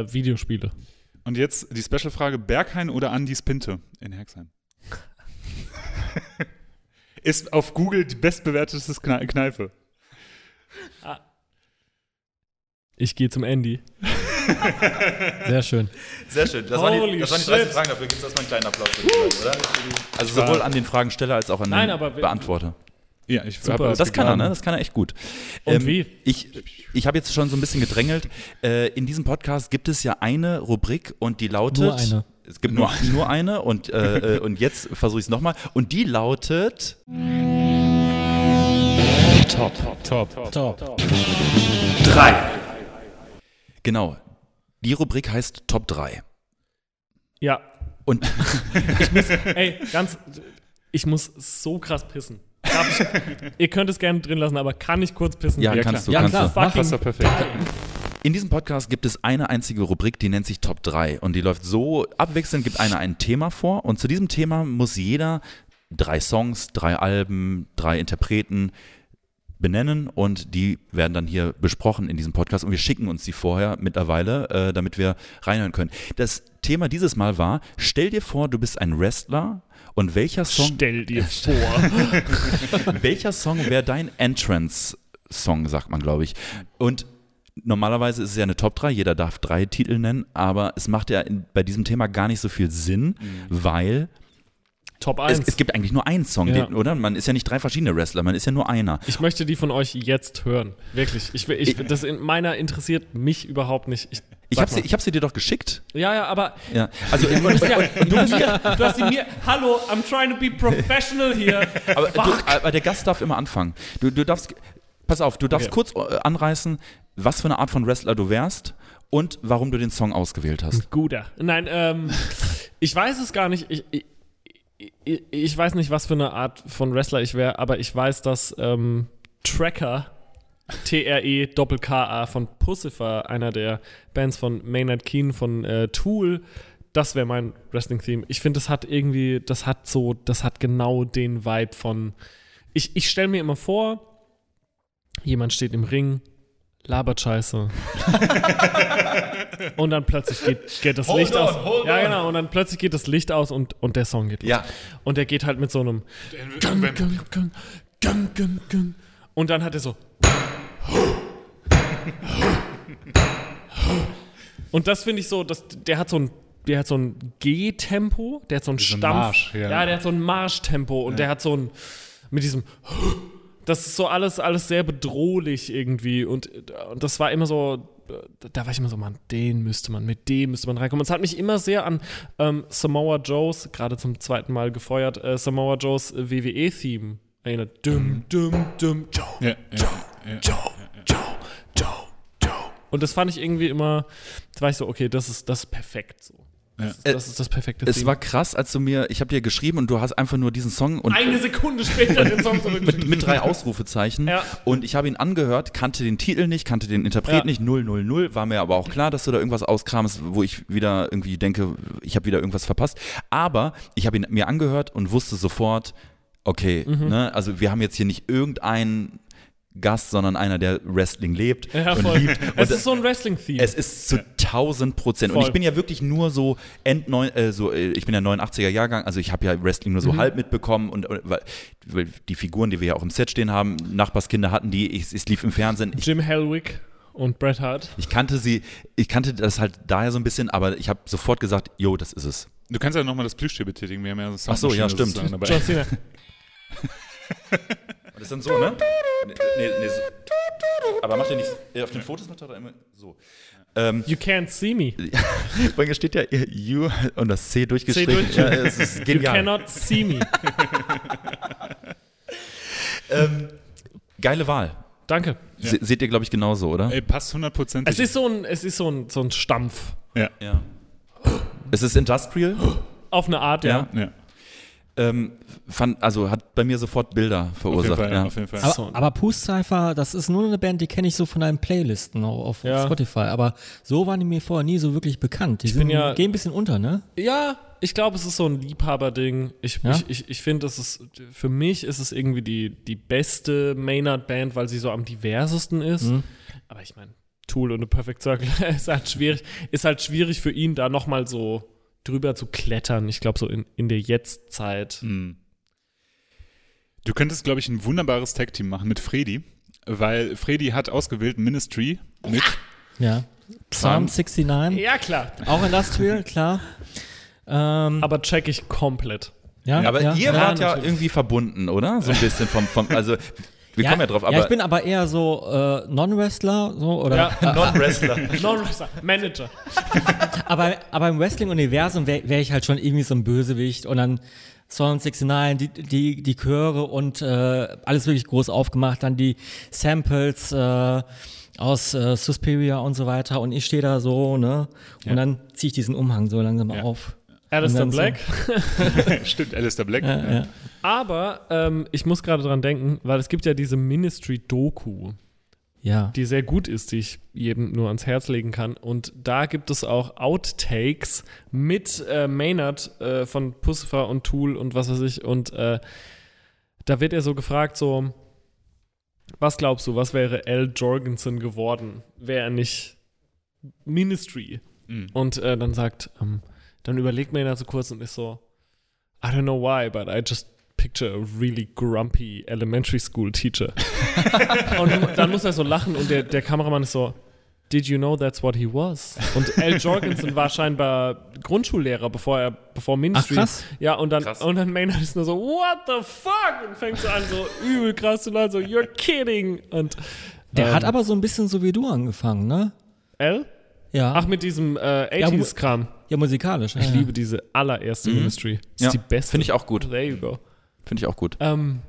Äh, Videospiele. Und jetzt die Special-Frage: Berghain oder Andis Pinte in Herxheim? Ist auf Google die bestbewertete Kne Kneipe. Ich gehe zum Andy. Sehr schön. Sehr schön. Das, Holy shit. Fragen. Dafür gibt es erstmal einen kleinen Applaus für die oder? Also war- sowohl an den Fragensteller als auch an Nein, den Beantworter. Ja, ich Super. habe alles Das kann er, ne? Das kann er echt gut. Und wie? Ich, ich habe jetzt schon so ein bisschen gedrängelt. Äh, in diesem Podcast gibt es ja eine Rubrik und die lautet. Nur eine. Es gibt nur, nur eine und, äh, äh, und jetzt versuche ich es nochmal. Und die lautet. Top, top, top. Top. Genau. Die Rubrik heißt Top 3. Ja. Und Ich muss, ey, ganz, ich muss so krass pissen. Ich, ihr könnt es gerne drin lassen, aber kann ich kurz pissen? ja, Ja, kannst du, klar. Ja, kannst klar. du. Mach das doch perfekt. In diesem Podcast gibt es eine einzige Rubrik, die nennt sich Top 3 und die läuft so abwechselnd, gibt einer ein Thema vor und zu diesem Thema muss jeder drei Songs, drei Alben, drei Interpreten benennen und die werden dann hier besprochen in diesem Podcast und wir schicken uns die vorher mittlerweile, äh, damit wir reinhören können. Das Thema dieses Mal war, stell dir vor, du bist ein Wrestler und welcher Song, Stell dir vor. welcher Song wäre dein Entrance-Song, sagt man, glaube ich. Und normalerweise ist es ja eine Top 3, jeder darf drei Titel nennen, aber es macht ja in, bei diesem Thema gar nicht so viel Sinn, weil Top es, 1. es gibt eigentlich nur einen Song, Ja. den, oder? Man ist ja nicht drei verschiedene Wrestler, man ist ja nur einer. ich möchte die von euch jetzt hören. Wirklich. Ich, will- ich, das in meiner interessiert mich überhaupt nicht. Ich, Ich habe sie, ich hab sie dir doch geschickt. ja, ja, aber Ja. Also, ja, du, du hast sie mir. Hallo, I'm trying to be professional here. aber, du, aber der Gast darf immer anfangen. Du, du darfst, pass auf, du darfst Okay. kurz äh, anreißen, was für eine Art von Wrestler du wärst und warum du den Song ausgewählt hast. Guter. Nein, ähm, ich weiß es gar nicht. Ich, ich, ich, ich weiß nicht, was für eine Art von Wrestler ich wäre, aber ich weiß, dass ähm, Tracker T-R-E-Doppel-K-A von Pussifer, einer der Bands von Maynard Keen von äh, Tool. Das wäre mein Wrestling-Theme. Ich finde, das hat irgendwie, das hat so, das hat genau den Vibe von. Ich, ich stelle mir immer vor, jemand steht im Ring, labert Scheiße. und dann plötzlich geht, geht das Hold Licht on, aus. hold ja, on. genau. Und dann plötzlich geht das Licht aus und, und der Song geht los. Ja. Und der geht halt mit so einem gung, gung, gung. Und dann hat er so. Und das finde ich so, das, der hat so ein, der hat so ein G-Tempo, der hat so ein Stampf. Marsch, ja. der hat so ein Marschtempo und der hat so ein, mit diesem, das ist so alles, alles sehr bedrohlich irgendwie und, und das war immer so, da war ich immer so, man, den müsste man, mit dem müsste man reinkommen. Und es hat mich immer sehr an ähm, Samoa Joes, gerade zum zweiten Mal gefeuert, äh, Samoa Joes WWE-Theme erinnert. Dum, dum, dum, Joe, Ja, ja, Joe, ja. Joe, Joe, Joe, Joe. Und das fand ich irgendwie immer, da war ich so, okay, das ist, das ist perfekt so. Das, Ja. ist, das ist das perfekte Es Theme. war krass, als du mir, ich habe dir geschrieben und du hast einfach nur diesen Song und Eine Sekunde später den Song mit, mit drei Ausrufezeichen. Ja. Und ich habe ihn angehört, kannte den Titel nicht, kannte den Interpret Ja. nicht, 000. War mir aber auch klar, dass du da irgendwas auskramst, wo ich wieder irgendwie denke, ich habe wieder irgendwas verpasst. Aber ich habe ihn mir angehört und wusste sofort, okay, Mhm. ne, also wir haben jetzt hier nicht irgendeinen Gast, sondern einer, der Wrestling lebt Ja, und voll. liebt. Es Und ist so ein Wrestling-Theme. es ist zu 1000 Prozent. Und Voll. ich bin ja wirklich nur so End neun, äh, so, äh, ich bin ja 89er Jahrgang, also ich habe ja Wrestling nur so halb mitbekommen und äh, weil, weil die Figuren, die wir ja auch im Set stehen haben, Nachbarskinder hatten die, ich, es lief im Fernsehen. Ich, Jim Hellwig und Bret Hart. ich kannte sie, ich kannte das halt daher so ein bisschen, aber ich habe sofort gesagt, jo, das ist es. Du kannst ja nochmal das Plüschtier betätigen. Wir haben ja so Ach so, ja, stimmt. John Cena. Das ist dann so, ne? Nee, nee, nee, so. Aber macht er nicht, äh, auf den Fotos macht er da immer so. Ähm, You can't see me. weil hier steht ja you und das C durchgestrichen. durch- ja, es ist You genial. cannot see me. Ähm, geile Wahl. Danke. Se seht ihr, glaube ich, genauso, oder? Ey, passt hundertprozentig. Es ist so ein, es ist so ein, so ein Stampf. ja. Ja. Es ist Industrial. Auf eine Art, ja. ja. Ähm, fand, also hat bei mir sofort Bilder Auf jeden verursacht. Fall. ja. Auf jeden Fall. Aber- Aber, Poost Cypher, das ist nur eine Band, die kenne ich so von deinen Playlisten auf, auf Ja. Spotify. Aber so waren die mir vorher nie so wirklich bekannt. Die sind, ja- gehen ein bisschen unter, ne? Ja, ich glaube, es ist so ein Liebhaberding. Ich, Ja? ich, ich, ich finde, es ist, für mich ist es irgendwie die, die beste Maynard-Band, weil sie so am diversesten ist. Mhm. Aber ich meine, Tool und A Perfect Circle ist halt schwierig, ist halt schwierig für ihn, da nochmal so drüber zu klettern. Ich glaube, so in, in der Jetztzeit. Hm. Du könntest, glaube ich, ein wunderbares Tag-Team machen mit Freddy, weil Freddy hat ausgewählt Ministry mit. Ja. Psalm 69, Ja, klar. auch Industrial, klar. Ähm, Aber check ich komplett. ja, Aber ja, ihr ja. wart ja natürlich. irgendwie verbunden, oder? So ein bisschen vom, vom also wir kommen ja drauf, aber ja, ich bin aber eher so äh, Non-Wrestler, so, oder? Ja, Non-Wrestler. Non-Wrestler, Manager. Aber, aber im Wrestling-Universum wäre wär ich halt schon irgendwie so ein Bösewicht und dann Psalm 69, die, die, die Chöre und äh, alles wirklich groß aufgemacht, dann die Samples äh, aus äh, Suspiria und so weiter und ich stehe da so, ne? Und Ja. dann ziehe ich diesen Umhang so langsam Ja. auf. Alistair Black. Stimmt, Alistair Black. Ja, ja. Aber ähm, ich muss gerade dran denken, weil es gibt ja diese Ministry-Doku. ja. die sehr gut ist, die ich jedem nur ans Herz legen kann. Und da gibt es auch Outtakes mit äh, Maynard äh, von Pussifer und Tool und was weiß ich. Und äh, da wird er so gefragt, so, was glaubst du, was wäre Al Jorgensen geworden, wäre er nicht Ministry? Mhm. Und äh, dann sagt, ähm, dann überlegt Maynard so kurz und ist so, I don't know why, but I just picture a really grumpy elementary school teacher. und dann muss er so lachen und der, der Kameramann ist so, Did you know that's what he was? Und Al Jorgensen war scheinbar Grundschullehrer, bevor er, bevor Ach Ministry. krass. Ja, und dann, Krass. und dann Maynard ist nur so, what the fuck? Und fängt so an, so übel krass zu lachen, so, you're kidding. Und Der ähm, hat aber so ein bisschen so wie du angefangen, ne? L? Ja. Ach, mit diesem äh, Ja, mu- 80s-Kram. ja, musikalisch. Ich ja, liebe diese allererste Mhm. Ministry. Das Ja, ist die beste. Finde ich auch gut. There you go. Finde ich auch gut. Ähm,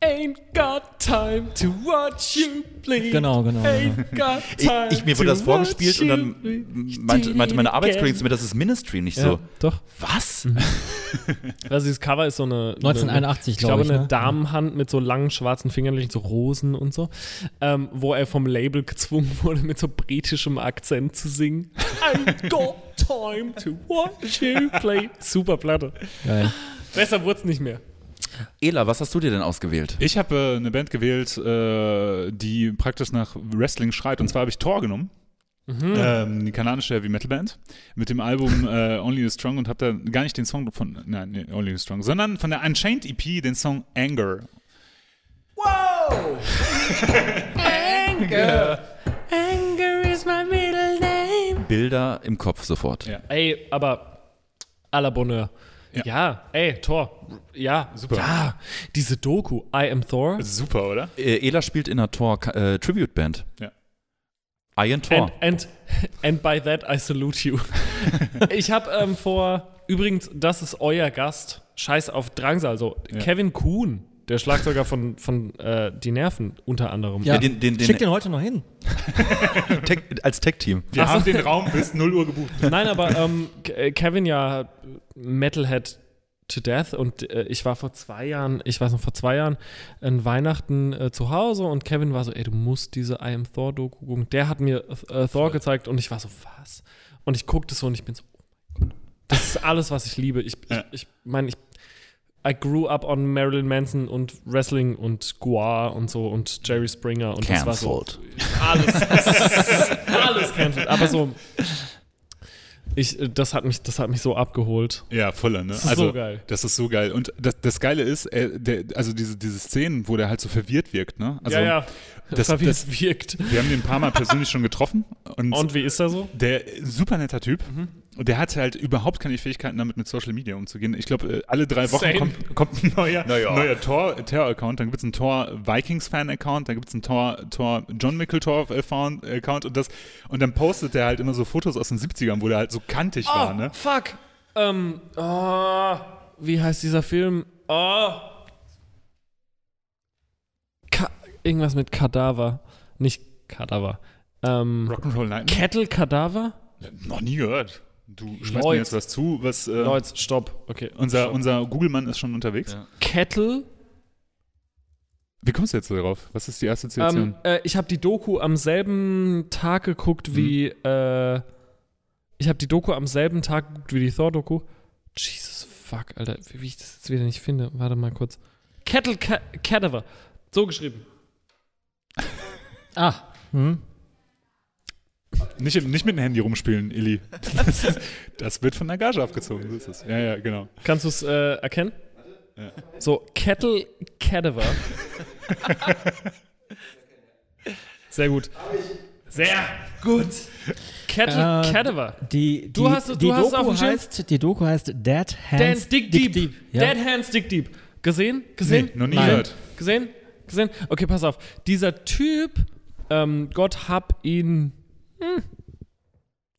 Ain't got time to watch you bleed. Genau, genau, Ain't got Ich, time ich, mir wurde das vorgespielt und dann bleed. meinte, meinte meine. Arbeitskollegen zu mir, das ist Ministry. Nicht Ja, so, doch. was? Also dieses Cover ist so eine 1981, ich glaube, glaube ich, eine ne? Damenhand mit so langen schwarzen Fingernägeln, so Rosen und so, ähm, wo er vom Label gezwungen wurde, mit so britischem Akzent zu singen. I got time to watch you play. Super Platte. Geil. Besser wurde es nicht mehr. Ela, was hast du dir denn ausgewählt? Ich habe äh, eine Band gewählt, äh, die praktisch nach Wrestling schreit. Und zwar habe ich Thor genommen. Ähm, die kanadische Heavy Metal Band mit dem Album äh, Only the Strong und habe da gar nicht den Song von nein, nee, Only the Strong, sondern von der Unchained EP den Song Anger. Anger is my middle name. Bilder im Kopf sofort. Ja. Ey, aber à la Bonheur. Ja. Ja. ey, Thor. Ja, Super. Ja, diese Doku, I Am Thor. Super, oder? Äh, Ela spielt in einer Tor äh, Tribute Band. Ja. Iron Tor. And, and, and by that I salute you. ich habe ähm, vor, übrigens, das ist euer Gast. Scheiß auf Drangsal. So, Ja. Kevin Kuhn, der Schlagzeuger von, von äh, Die Nerven unter anderem. Ja, Ja, den- den- den- schick den heute noch hin. Tech, als Tech-Team. Wir Ach so. haben den Raum bis 0 Uhr gebucht. Nein, aber ähm, äh, Kevin ja Metalhead to Death und äh, ich war vor zwei Jahren, ich weiß noch, vor zwei Jahren an Weihnachten äh, zu Hause und Kevin war so, ey, du musst diese I Am Thor Doku gucken. Der hat mir äh, Thor gezeigt und ich war so, was? Und ich guckte so und ich bin so, oh mein Gott. Das ist alles, was ich liebe. Ich, Ja. ich, ich meine, ich I grew up on Marilyn Manson und Wrestling und Guar und so und Jerry Springer und das war so alles, alles cancelled. Aber so, ich, das hat mich, das hat mich so abgeholt. Ja, voller, ne? Das ist also, so geil. Das ist so geil. Und das, das Geile ist, äh, der, also diese, diese Szenen, wo der halt so verwirrt wirkt, ne? Also, ja, ja. das- wie das- es wirkt. Wir haben den ein paar Mal persönlich schon getroffen. Und, Und wie ist er so? der super netter Typ. Mhm. Und der hat halt überhaupt keine Fähigkeiten, damit mit Social Media umzugehen. Ich glaube, äh, alle drei Wochen kommt, kommt ein neuer, Naja. neuer Tor- Tor-Account. Dann gibt es einen Tor-Vikings-Fan-Account, dann gibt es einen Tor, Tor John Mickeltorf-Account und das. Und dann postet der halt immer so Fotos aus den 70ern, wo der halt so kantig war, ne? Oh, fuck. Ähm, oh, wie heißt dieser Film? Oh. Ka irgendwas mit Kadaver. Nicht Kadaver. Ähm, Rock'n'Roll Night. Kettle Kadaver? Noch nie gehört. Du schmeißt mir Leute. jetzt was zu, was. Äh, Leute, stopp. Okay. unser, stopp. unser Google-Mann ist schon unterwegs. Ja. Kettle Wie kommst du jetzt so darauf? Was ist die Assoziation? Ähm, äh, ich habe die Doku am selben Tag geguckt wie. Äh, ich habe die Doku am selben Tag geguckt wie die Thor-Doku. Jesus fuck, Alter, wie, ich das jetzt wieder nicht finde. Warte mal kurz. Kettle Ca Cadaver. So geschrieben. Ah, hm. Nicht, nicht mit dem Handy rumspielen, Illy. Das, ist- das wird von der Gage abgezogen. So ist es. Ja, ja, genau. Kannst du es äh, erkennen? Ja. So, Kettle Cadaver. Sehr gut. Sehr gut. Kettle Äh, Cadaver. Die, die, Du hast- du die, hast es Doku auf dem Schirm? heißt, die Doku heißt Dead Hands Dance Dick Deep. Ja. Dead Hands Dick Deep. Gesehen? Gesehen? Nee, noch nie Nein. gehört. Gesehen? Gesehen? Okay, pass auf. Dieser Typ, ähm, Gott hab ihn. Hm,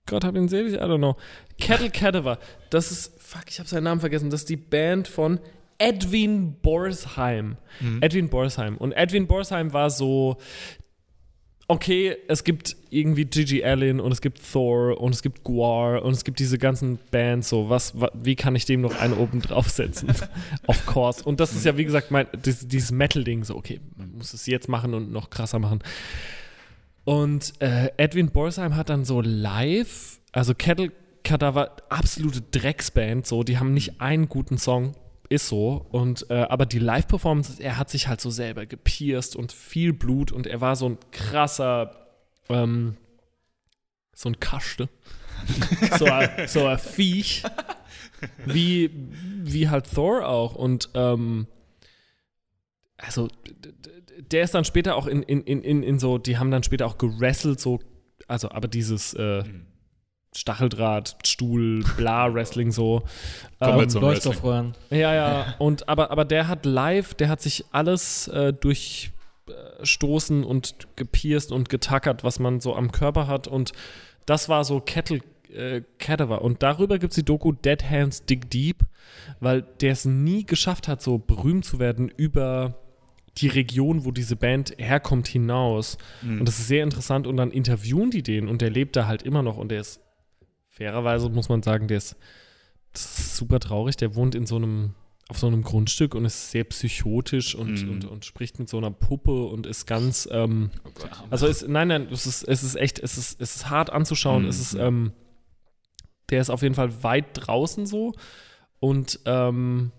Gott hab ihn selig, I don't know. Kettle Cadaver. Das ist. Fuck, ich habe seinen Namen vergessen. Das ist die Band von Edwin Borsheim. Edwin Borsheim. Und Edwin Borsheim war so. Okay, es gibt irgendwie Gigi Allen und es gibt Thor und es gibt Guar und es gibt diese ganzen Bands. So, was, wa, wie kann ich dem noch einen oben draufsetzen? of course. Und das ist ja, wie gesagt, mein, dieses, dieses Metal-Ding. So, okay, man muss es jetzt machen und noch krasser machen. Und äh, Edwin Borsheim hat dann so live, also Kettle Cadaver, absolute Drecksband, so, die haben nicht einen guten Song, ist so. Und äh, aber die Live-Performance, er hat sich halt so selber gepierst und viel Blut und er war so ein krasser, ähm, so ein Kaste. so, ein, so ein Viech. Wie, wie halt Thor auch. Und ähm, also der ist dann später auch in, in, in, in, in so, die haben dann später auch gewrestelt, so, also aber dieses äh, Stacheldraht, Stuhl, bla, Wrestling so. Kommen wir Ähm, zum Leuchtstoffröhren. ja, ja, und aber, aber der hat live, der hat sich alles äh, durchstoßen und gepierst und getackert, was man so am Körper hat. Und das war so Kettle äh, Cadaver. Und darüber gibt es die Doku Dead Hands Dig Deep, weil der es nie geschafft hat, so berühmt zu werden über die Region, wo diese Band herkommt, hinaus. Mhm. Und das ist sehr interessant. Und dann interviewen die den und der lebt da halt immer noch. Und der ist, fairerweise muss man sagen, der ist, ist super traurig. Der wohnt in so einem, auf so einem Grundstück und ist sehr psychotisch und, Mhm. und, und spricht mit so einer Puppe und ist ganz, ähm, Oh also es, nein, nein, es ist, es ist echt, es ist, es ist hart anzuschauen. Mhm. Es ist, ähm, der ist auf jeden Fall weit draußen so. Und ähm,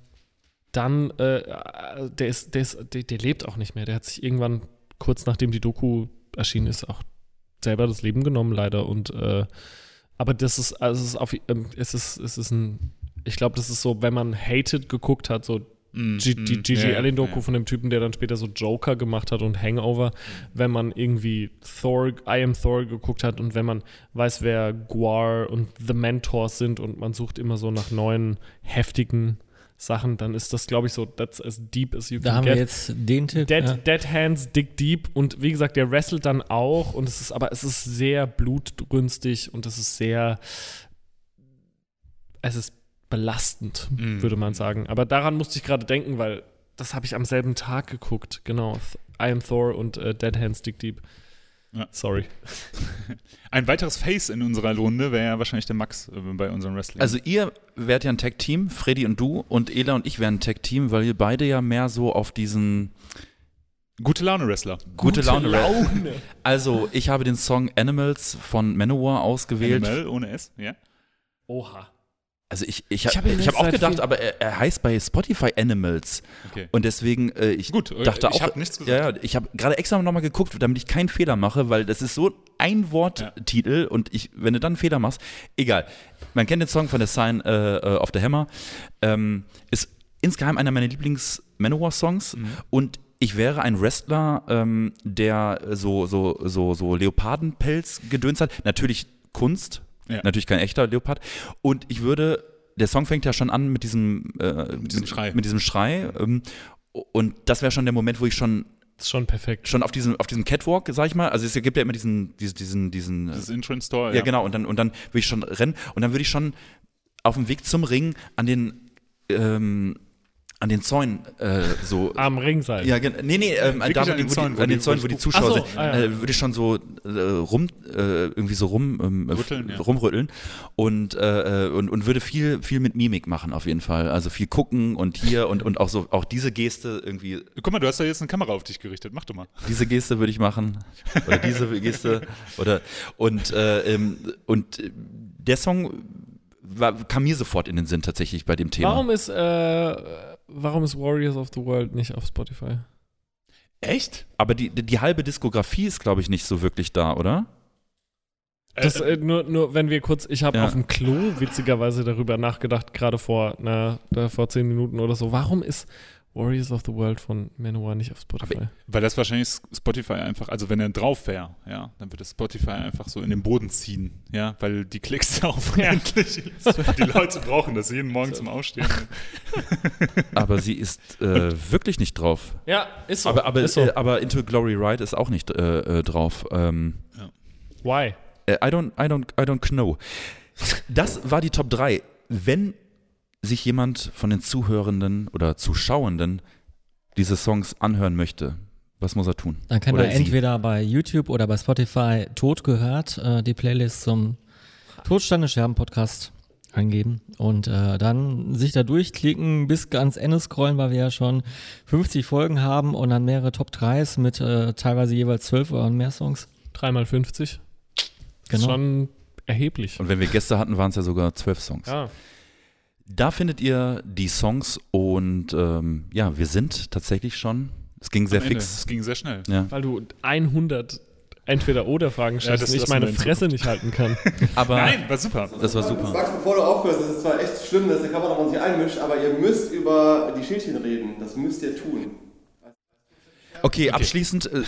dann, äh, der ist, der ist, der, der lebt auch nicht mehr. Der hat sich irgendwann, kurz nachdem die Doku erschienen ist, auch selber das Leben genommen, leider. Und äh, aber das ist, also es ist auf, ähm, es ist, es ist ein, ich glaube, das ist so, wenn man Hated geguckt hat, so Mhm. G- die Mhm. Gigi Ja, Allen-Doku ja. von dem Typen, der dann später so Joker gemacht hat und Hangover, wenn man irgendwie Thor, I Am Thor geguckt hat und wenn man weiß, wer Guar und The Mentors sind und man sucht immer so nach neuen, heftigen Sachen, dann ist das, glaube ich, so, that's as deep as you Da can haben wir get. jetzt den Tipp. Dead, ja. Dead Hands Dig Deep und wie gesagt, der wrestelt dann auch und es ist aber es ist sehr blutdrünstig und es ist sehr es ist belastend, Mhm. würde man sagen. Aber daran musste ich gerade denken, weil das habe ich am selben Tag geguckt. Genau. I Am Thor und äh, Dead Hands Dig Deep. Ja. Sorry. Ein weiteres Face in unserer Runde wäre ja wahrscheinlich der Max äh, bei unserem Wrestling. Also ihr wärt ja ein Tag-Team, Freddy und du, und Ela und ich wären ein Tag-Team, weil ihr beide ja mehr so auf diesen gute Laune-Wrestler. gute, Laune. Also ich habe den Song Animals von Manowar ausgewählt. NML ohne S, ja. Oha. Also ich, ich, Ich hab ihn ich habe auch gedacht, aber er, er heißt bei Spotify Animals. Okay. Und deswegen, äh, ich Gut, äh, dachte ich auch, hab nichts gesagt. ja, ja, ich habe gerade extra nochmal geguckt, damit ich keinen Fehler mache, weil das ist so ein Worttitel und ich, wenn du dann einen Fehler machst, egal. Man kennt den Song von der Sign äh, äh, of the Hammer, ähm, ist insgeheim einer meiner Lieblings-Manowar-Songs Mhm. und ich wäre ein Wrestler, ähm, der so, so, so, so Leopardenpelz gedöns hat. Natürlich Kunst, Ja. natürlich kein echter Leopard. Und ich würde, der Song fängt ja schon an mit diesem, äh, mit diesem Schrei. Mit diesem Schrei. Ähm, und das wäre schon der Moment, wo ich schon, Das ist schon perfekt. schon auf diesem, auf diesem Catwalk, sag ich mal, also es gibt ja immer diesen, diesen, diesen, diesen Das ist Entrance Store, ja, genau, und dann, und dann würde ich schon rennen und dann würde ich schon auf dem Weg zum Ring an den, ähm, an den Zäunen äh, so. Am Ring sein. Ja, gen- nee, nee, ähm, da, an wo die, den Zäunen, wo an den die- Zäunen, wo wo die Zuschauer so, sind, ah, ja. äh, würde ich schon so äh, rum, äh, irgendwie so rum, ähm, Rütteln, f- ja. rumrütteln und, äh, äh, und, und würde viel, viel mit Mimik machen auf jeden Fall. Also viel gucken und hier und, und auch so, auch diese Geste irgendwie, Guck mal, du hast da jetzt eine Kamera auf dich gerichtet. Mach doch mal. diese Geste würde ich machen oder diese Geste oder und äh, ähm, und äh, der Song war, kam mir sofort in den Sinn tatsächlich bei dem Thema. Warum ist, äh, warum ist Warriors of the World nicht auf Spotify? Echt? Aber die, die, die halbe Diskografie ist, glaube ich, nicht so wirklich da, oder? Das, äh, nur, nur, wenn wir kurz, ich habe Ja. auf dem Klo witzigerweise darüber nachgedacht, gerade vor, na, vor zehn Minuten oder so. Warum ist Warriors of the World von Manowar nicht auf Spotify? Weil das wahrscheinlich Spotify einfach, also wenn er drauf wäre, ja, dann würde Spotify einfach so in den Boden ziehen, ja, weil die Klicks auch Ja. unendlich ist. Die Leute brauchen das jeden Morgen zum Aufstehen. Aber sie ist äh, wirklich nicht drauf. Ja, ist so. Aber, aber, ist so. äh, aber Into Glory Ride ist auch nicht äh, äh, drauf. Ähm, Why? äh, I, don't, I, don't, I don't know. Das war die Top 3. Wenn sich jemand von den Zuhörenden oder Zuschauenden diese Songs anhören möchte, was muss er tun? Dann kann Oder er sie. entweder bei YouTube oder bei Spotify Tod gehört, äh, die Playlist zum Todstande Scherben Podcast eingeben und äh, dann sich da durchklicken, bis ganz Ende scrollen, weil wir ja schon 50 Folgen haben und dann mehrere Top 3s mit äh, teilweise jeweils 12 oder mehr Songs. 3x50. Genau. Ist schon erheblich. Und wenn wir Gäste hatten, waren es ja sogar zwölf Songs. Ja. Da findet ihr die Songs und ähm, ja, wir sind tatsächlich schon. Es ging sehr Am Ende. fix. Es ging sehr schnell. Ja. Weil du 100 Entweder-Oder-Fragen Ja, stellst und ich meine Fresse nicht halten kann. Aber Nein, war super. das war super. Max, bevor du aufhörst, das ist zwar echt schlimm, dass der Kameramann sich einmischt, aber ihr müsst über die Schildchen reden. Das müsst ihr tun. Okay, abschließend, äh,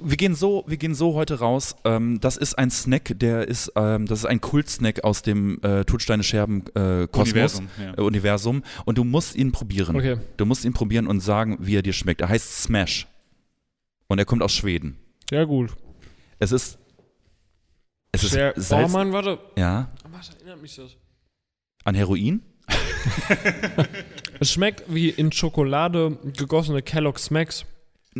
wir gehen so, wir gehen so heute raus. Ähm, das ist ein Snack, der ist, ähm, das ist ein Kultsnack aus dem äh, Todsteine Scherben äh, Kosmos Universum, ja. äh, Universum und du musst ihn probieren. Okay. Du musst ihn probieren und sagen, wie er dir schmeckt. Er heißt Smash und er kommt aus Schweden. Ja, gut. Es ist, es ist Sehr, oh Salz, Mann, warte. ja, Was erinnert mich das? an Heroin. Es schmeckt wie in Schokolade gegossene Kellogg's Smacks.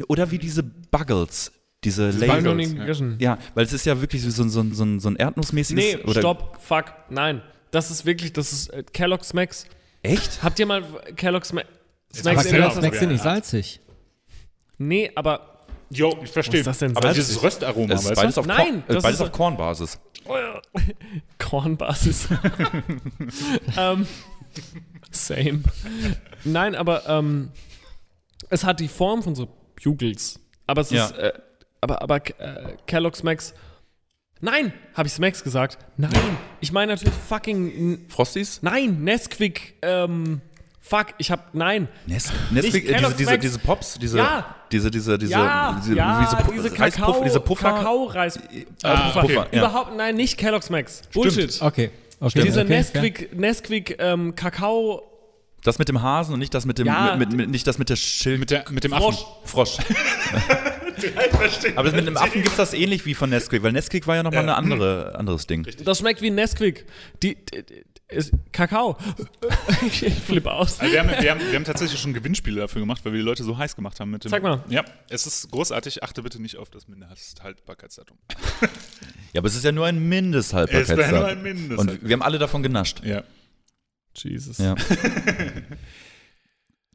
Oder wie diese Buggles, diese Diese Hab ich noch Laser. nie gegessen. Ja, weil es ist ja wirklich so, so, so, so ein erdnussmäßiges. Nee, oder stopp, fuck, nein. Das ist wirklich, das ist äh, Kellogg's Max. Echt? Habt ihr mal Kellogg's Ma Jetzt Smacks hast in du der ja- Snacks sind nicht salzig. Nee, aber Jo, ich verstehe. Was ist das denn Aber salzig? dieses Röstaroma, Das ist beides auf, Nein, Korn, äh, das beides ist- auf Kornbasis. Kornbasis. ähm, same. Nein, aber ähm, es hat die Form von so Bugles. Aber es Ja. ist, äh, aber, aber äh, Kellogg's Max. Nein, habe ich Max gesagt? Nein, ich meine natürlich fucking. Frosties? Nein, Nesquik. Ähm, fuck, ich hab nein. Nes Nesquik, äh, diese, Kellogg's diese, diese Pops, diese, Ja. diese, diese, diese, ja, diese, ja, diese Reispuff- Kakao, diese Puffer. Kakao-Reis. Ah, Puffer. okay. Ja. Überhaupt, nein, nicht Kellogg's Max. Bullshit. Okay. okay Diese okay, Nesquik, Nesquik ähm, Kakao Das mit dem Hasen und nicht das mit dem, Ja. mit, mit, nicht das mit der Schild. Mit, der, mit dem Frosch. Frosch. Aber mit dem Affen gibt es das ähnlich wie von Nesquik, weil Nesquik war ja nochmal Ja. ein andere, anderes Ding. Das schmeckt wie Nesquik. Die, die, die ist Kakao. ich flippe aus. Also wir, haben, wir, haben, wir haben tatsächlich schon Gewinnspiele dafür gemacht, weil wir die Leute so heiß gemacht haben mit dem. Sag mal. Ja, es ist großartig. Achte bitte nicht auf das Mindesthaltbarkeitsdatum. Ja, aber es ist ja nur ein Es wäre Mindesthaltbarkeitsdatum. nur ein Mindest. Und wir haben alle davon genascht. ja. Jesus. Ja.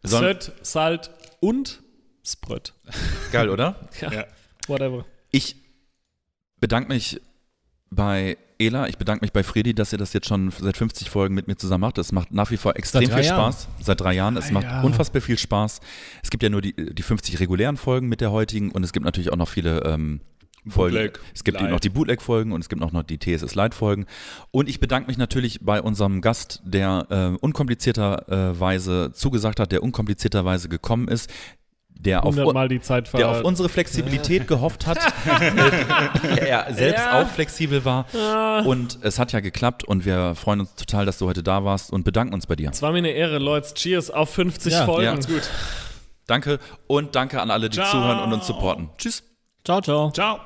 Söt, Salt und Spröt. Geil, oder? Ja, Ja. whatever. Ich bedanke mich bei Ela, ich bedanke mich bei Fredi, dass ihr das jetzt schon seit 50 Folgen mit mir zusammen macht. Es macht nach wie vor extrem viel Jahren. Spaß. Seit drei Jahren. Es Drei macht Jahre. unfassbar viel Spaß. Es gibt ja nur die, die 50 regulären Folgen mit der heutigen und es gibt natürlich auch noch viele ähm, Folgen. Bootleg, es gibt Light. noch die Bootleg-Folgen und es gibt auch noch die TSS Light-Folgen. Und ich bedanke mich natürlich bei unserem Gast, der äh, unkomplizierterweise zugesagt hat, der unkomplizierterweise gekommen ist, der auf, der auf unsere Flexibilität gehofft hat, äh, er selbst Ja. auch flexibel war und es hat ja geklappt und wir freuen uns total, dass du heute da warst und bedanken uns bei dir. Es war mir eine Ehre, Leute. Cheers auf 50 Ja. Folgen. Ja. Gut. Danke und danke an alle, die Ciao. zuhören und uns supporten. Tschüss. Ciao, ciao. Ciao.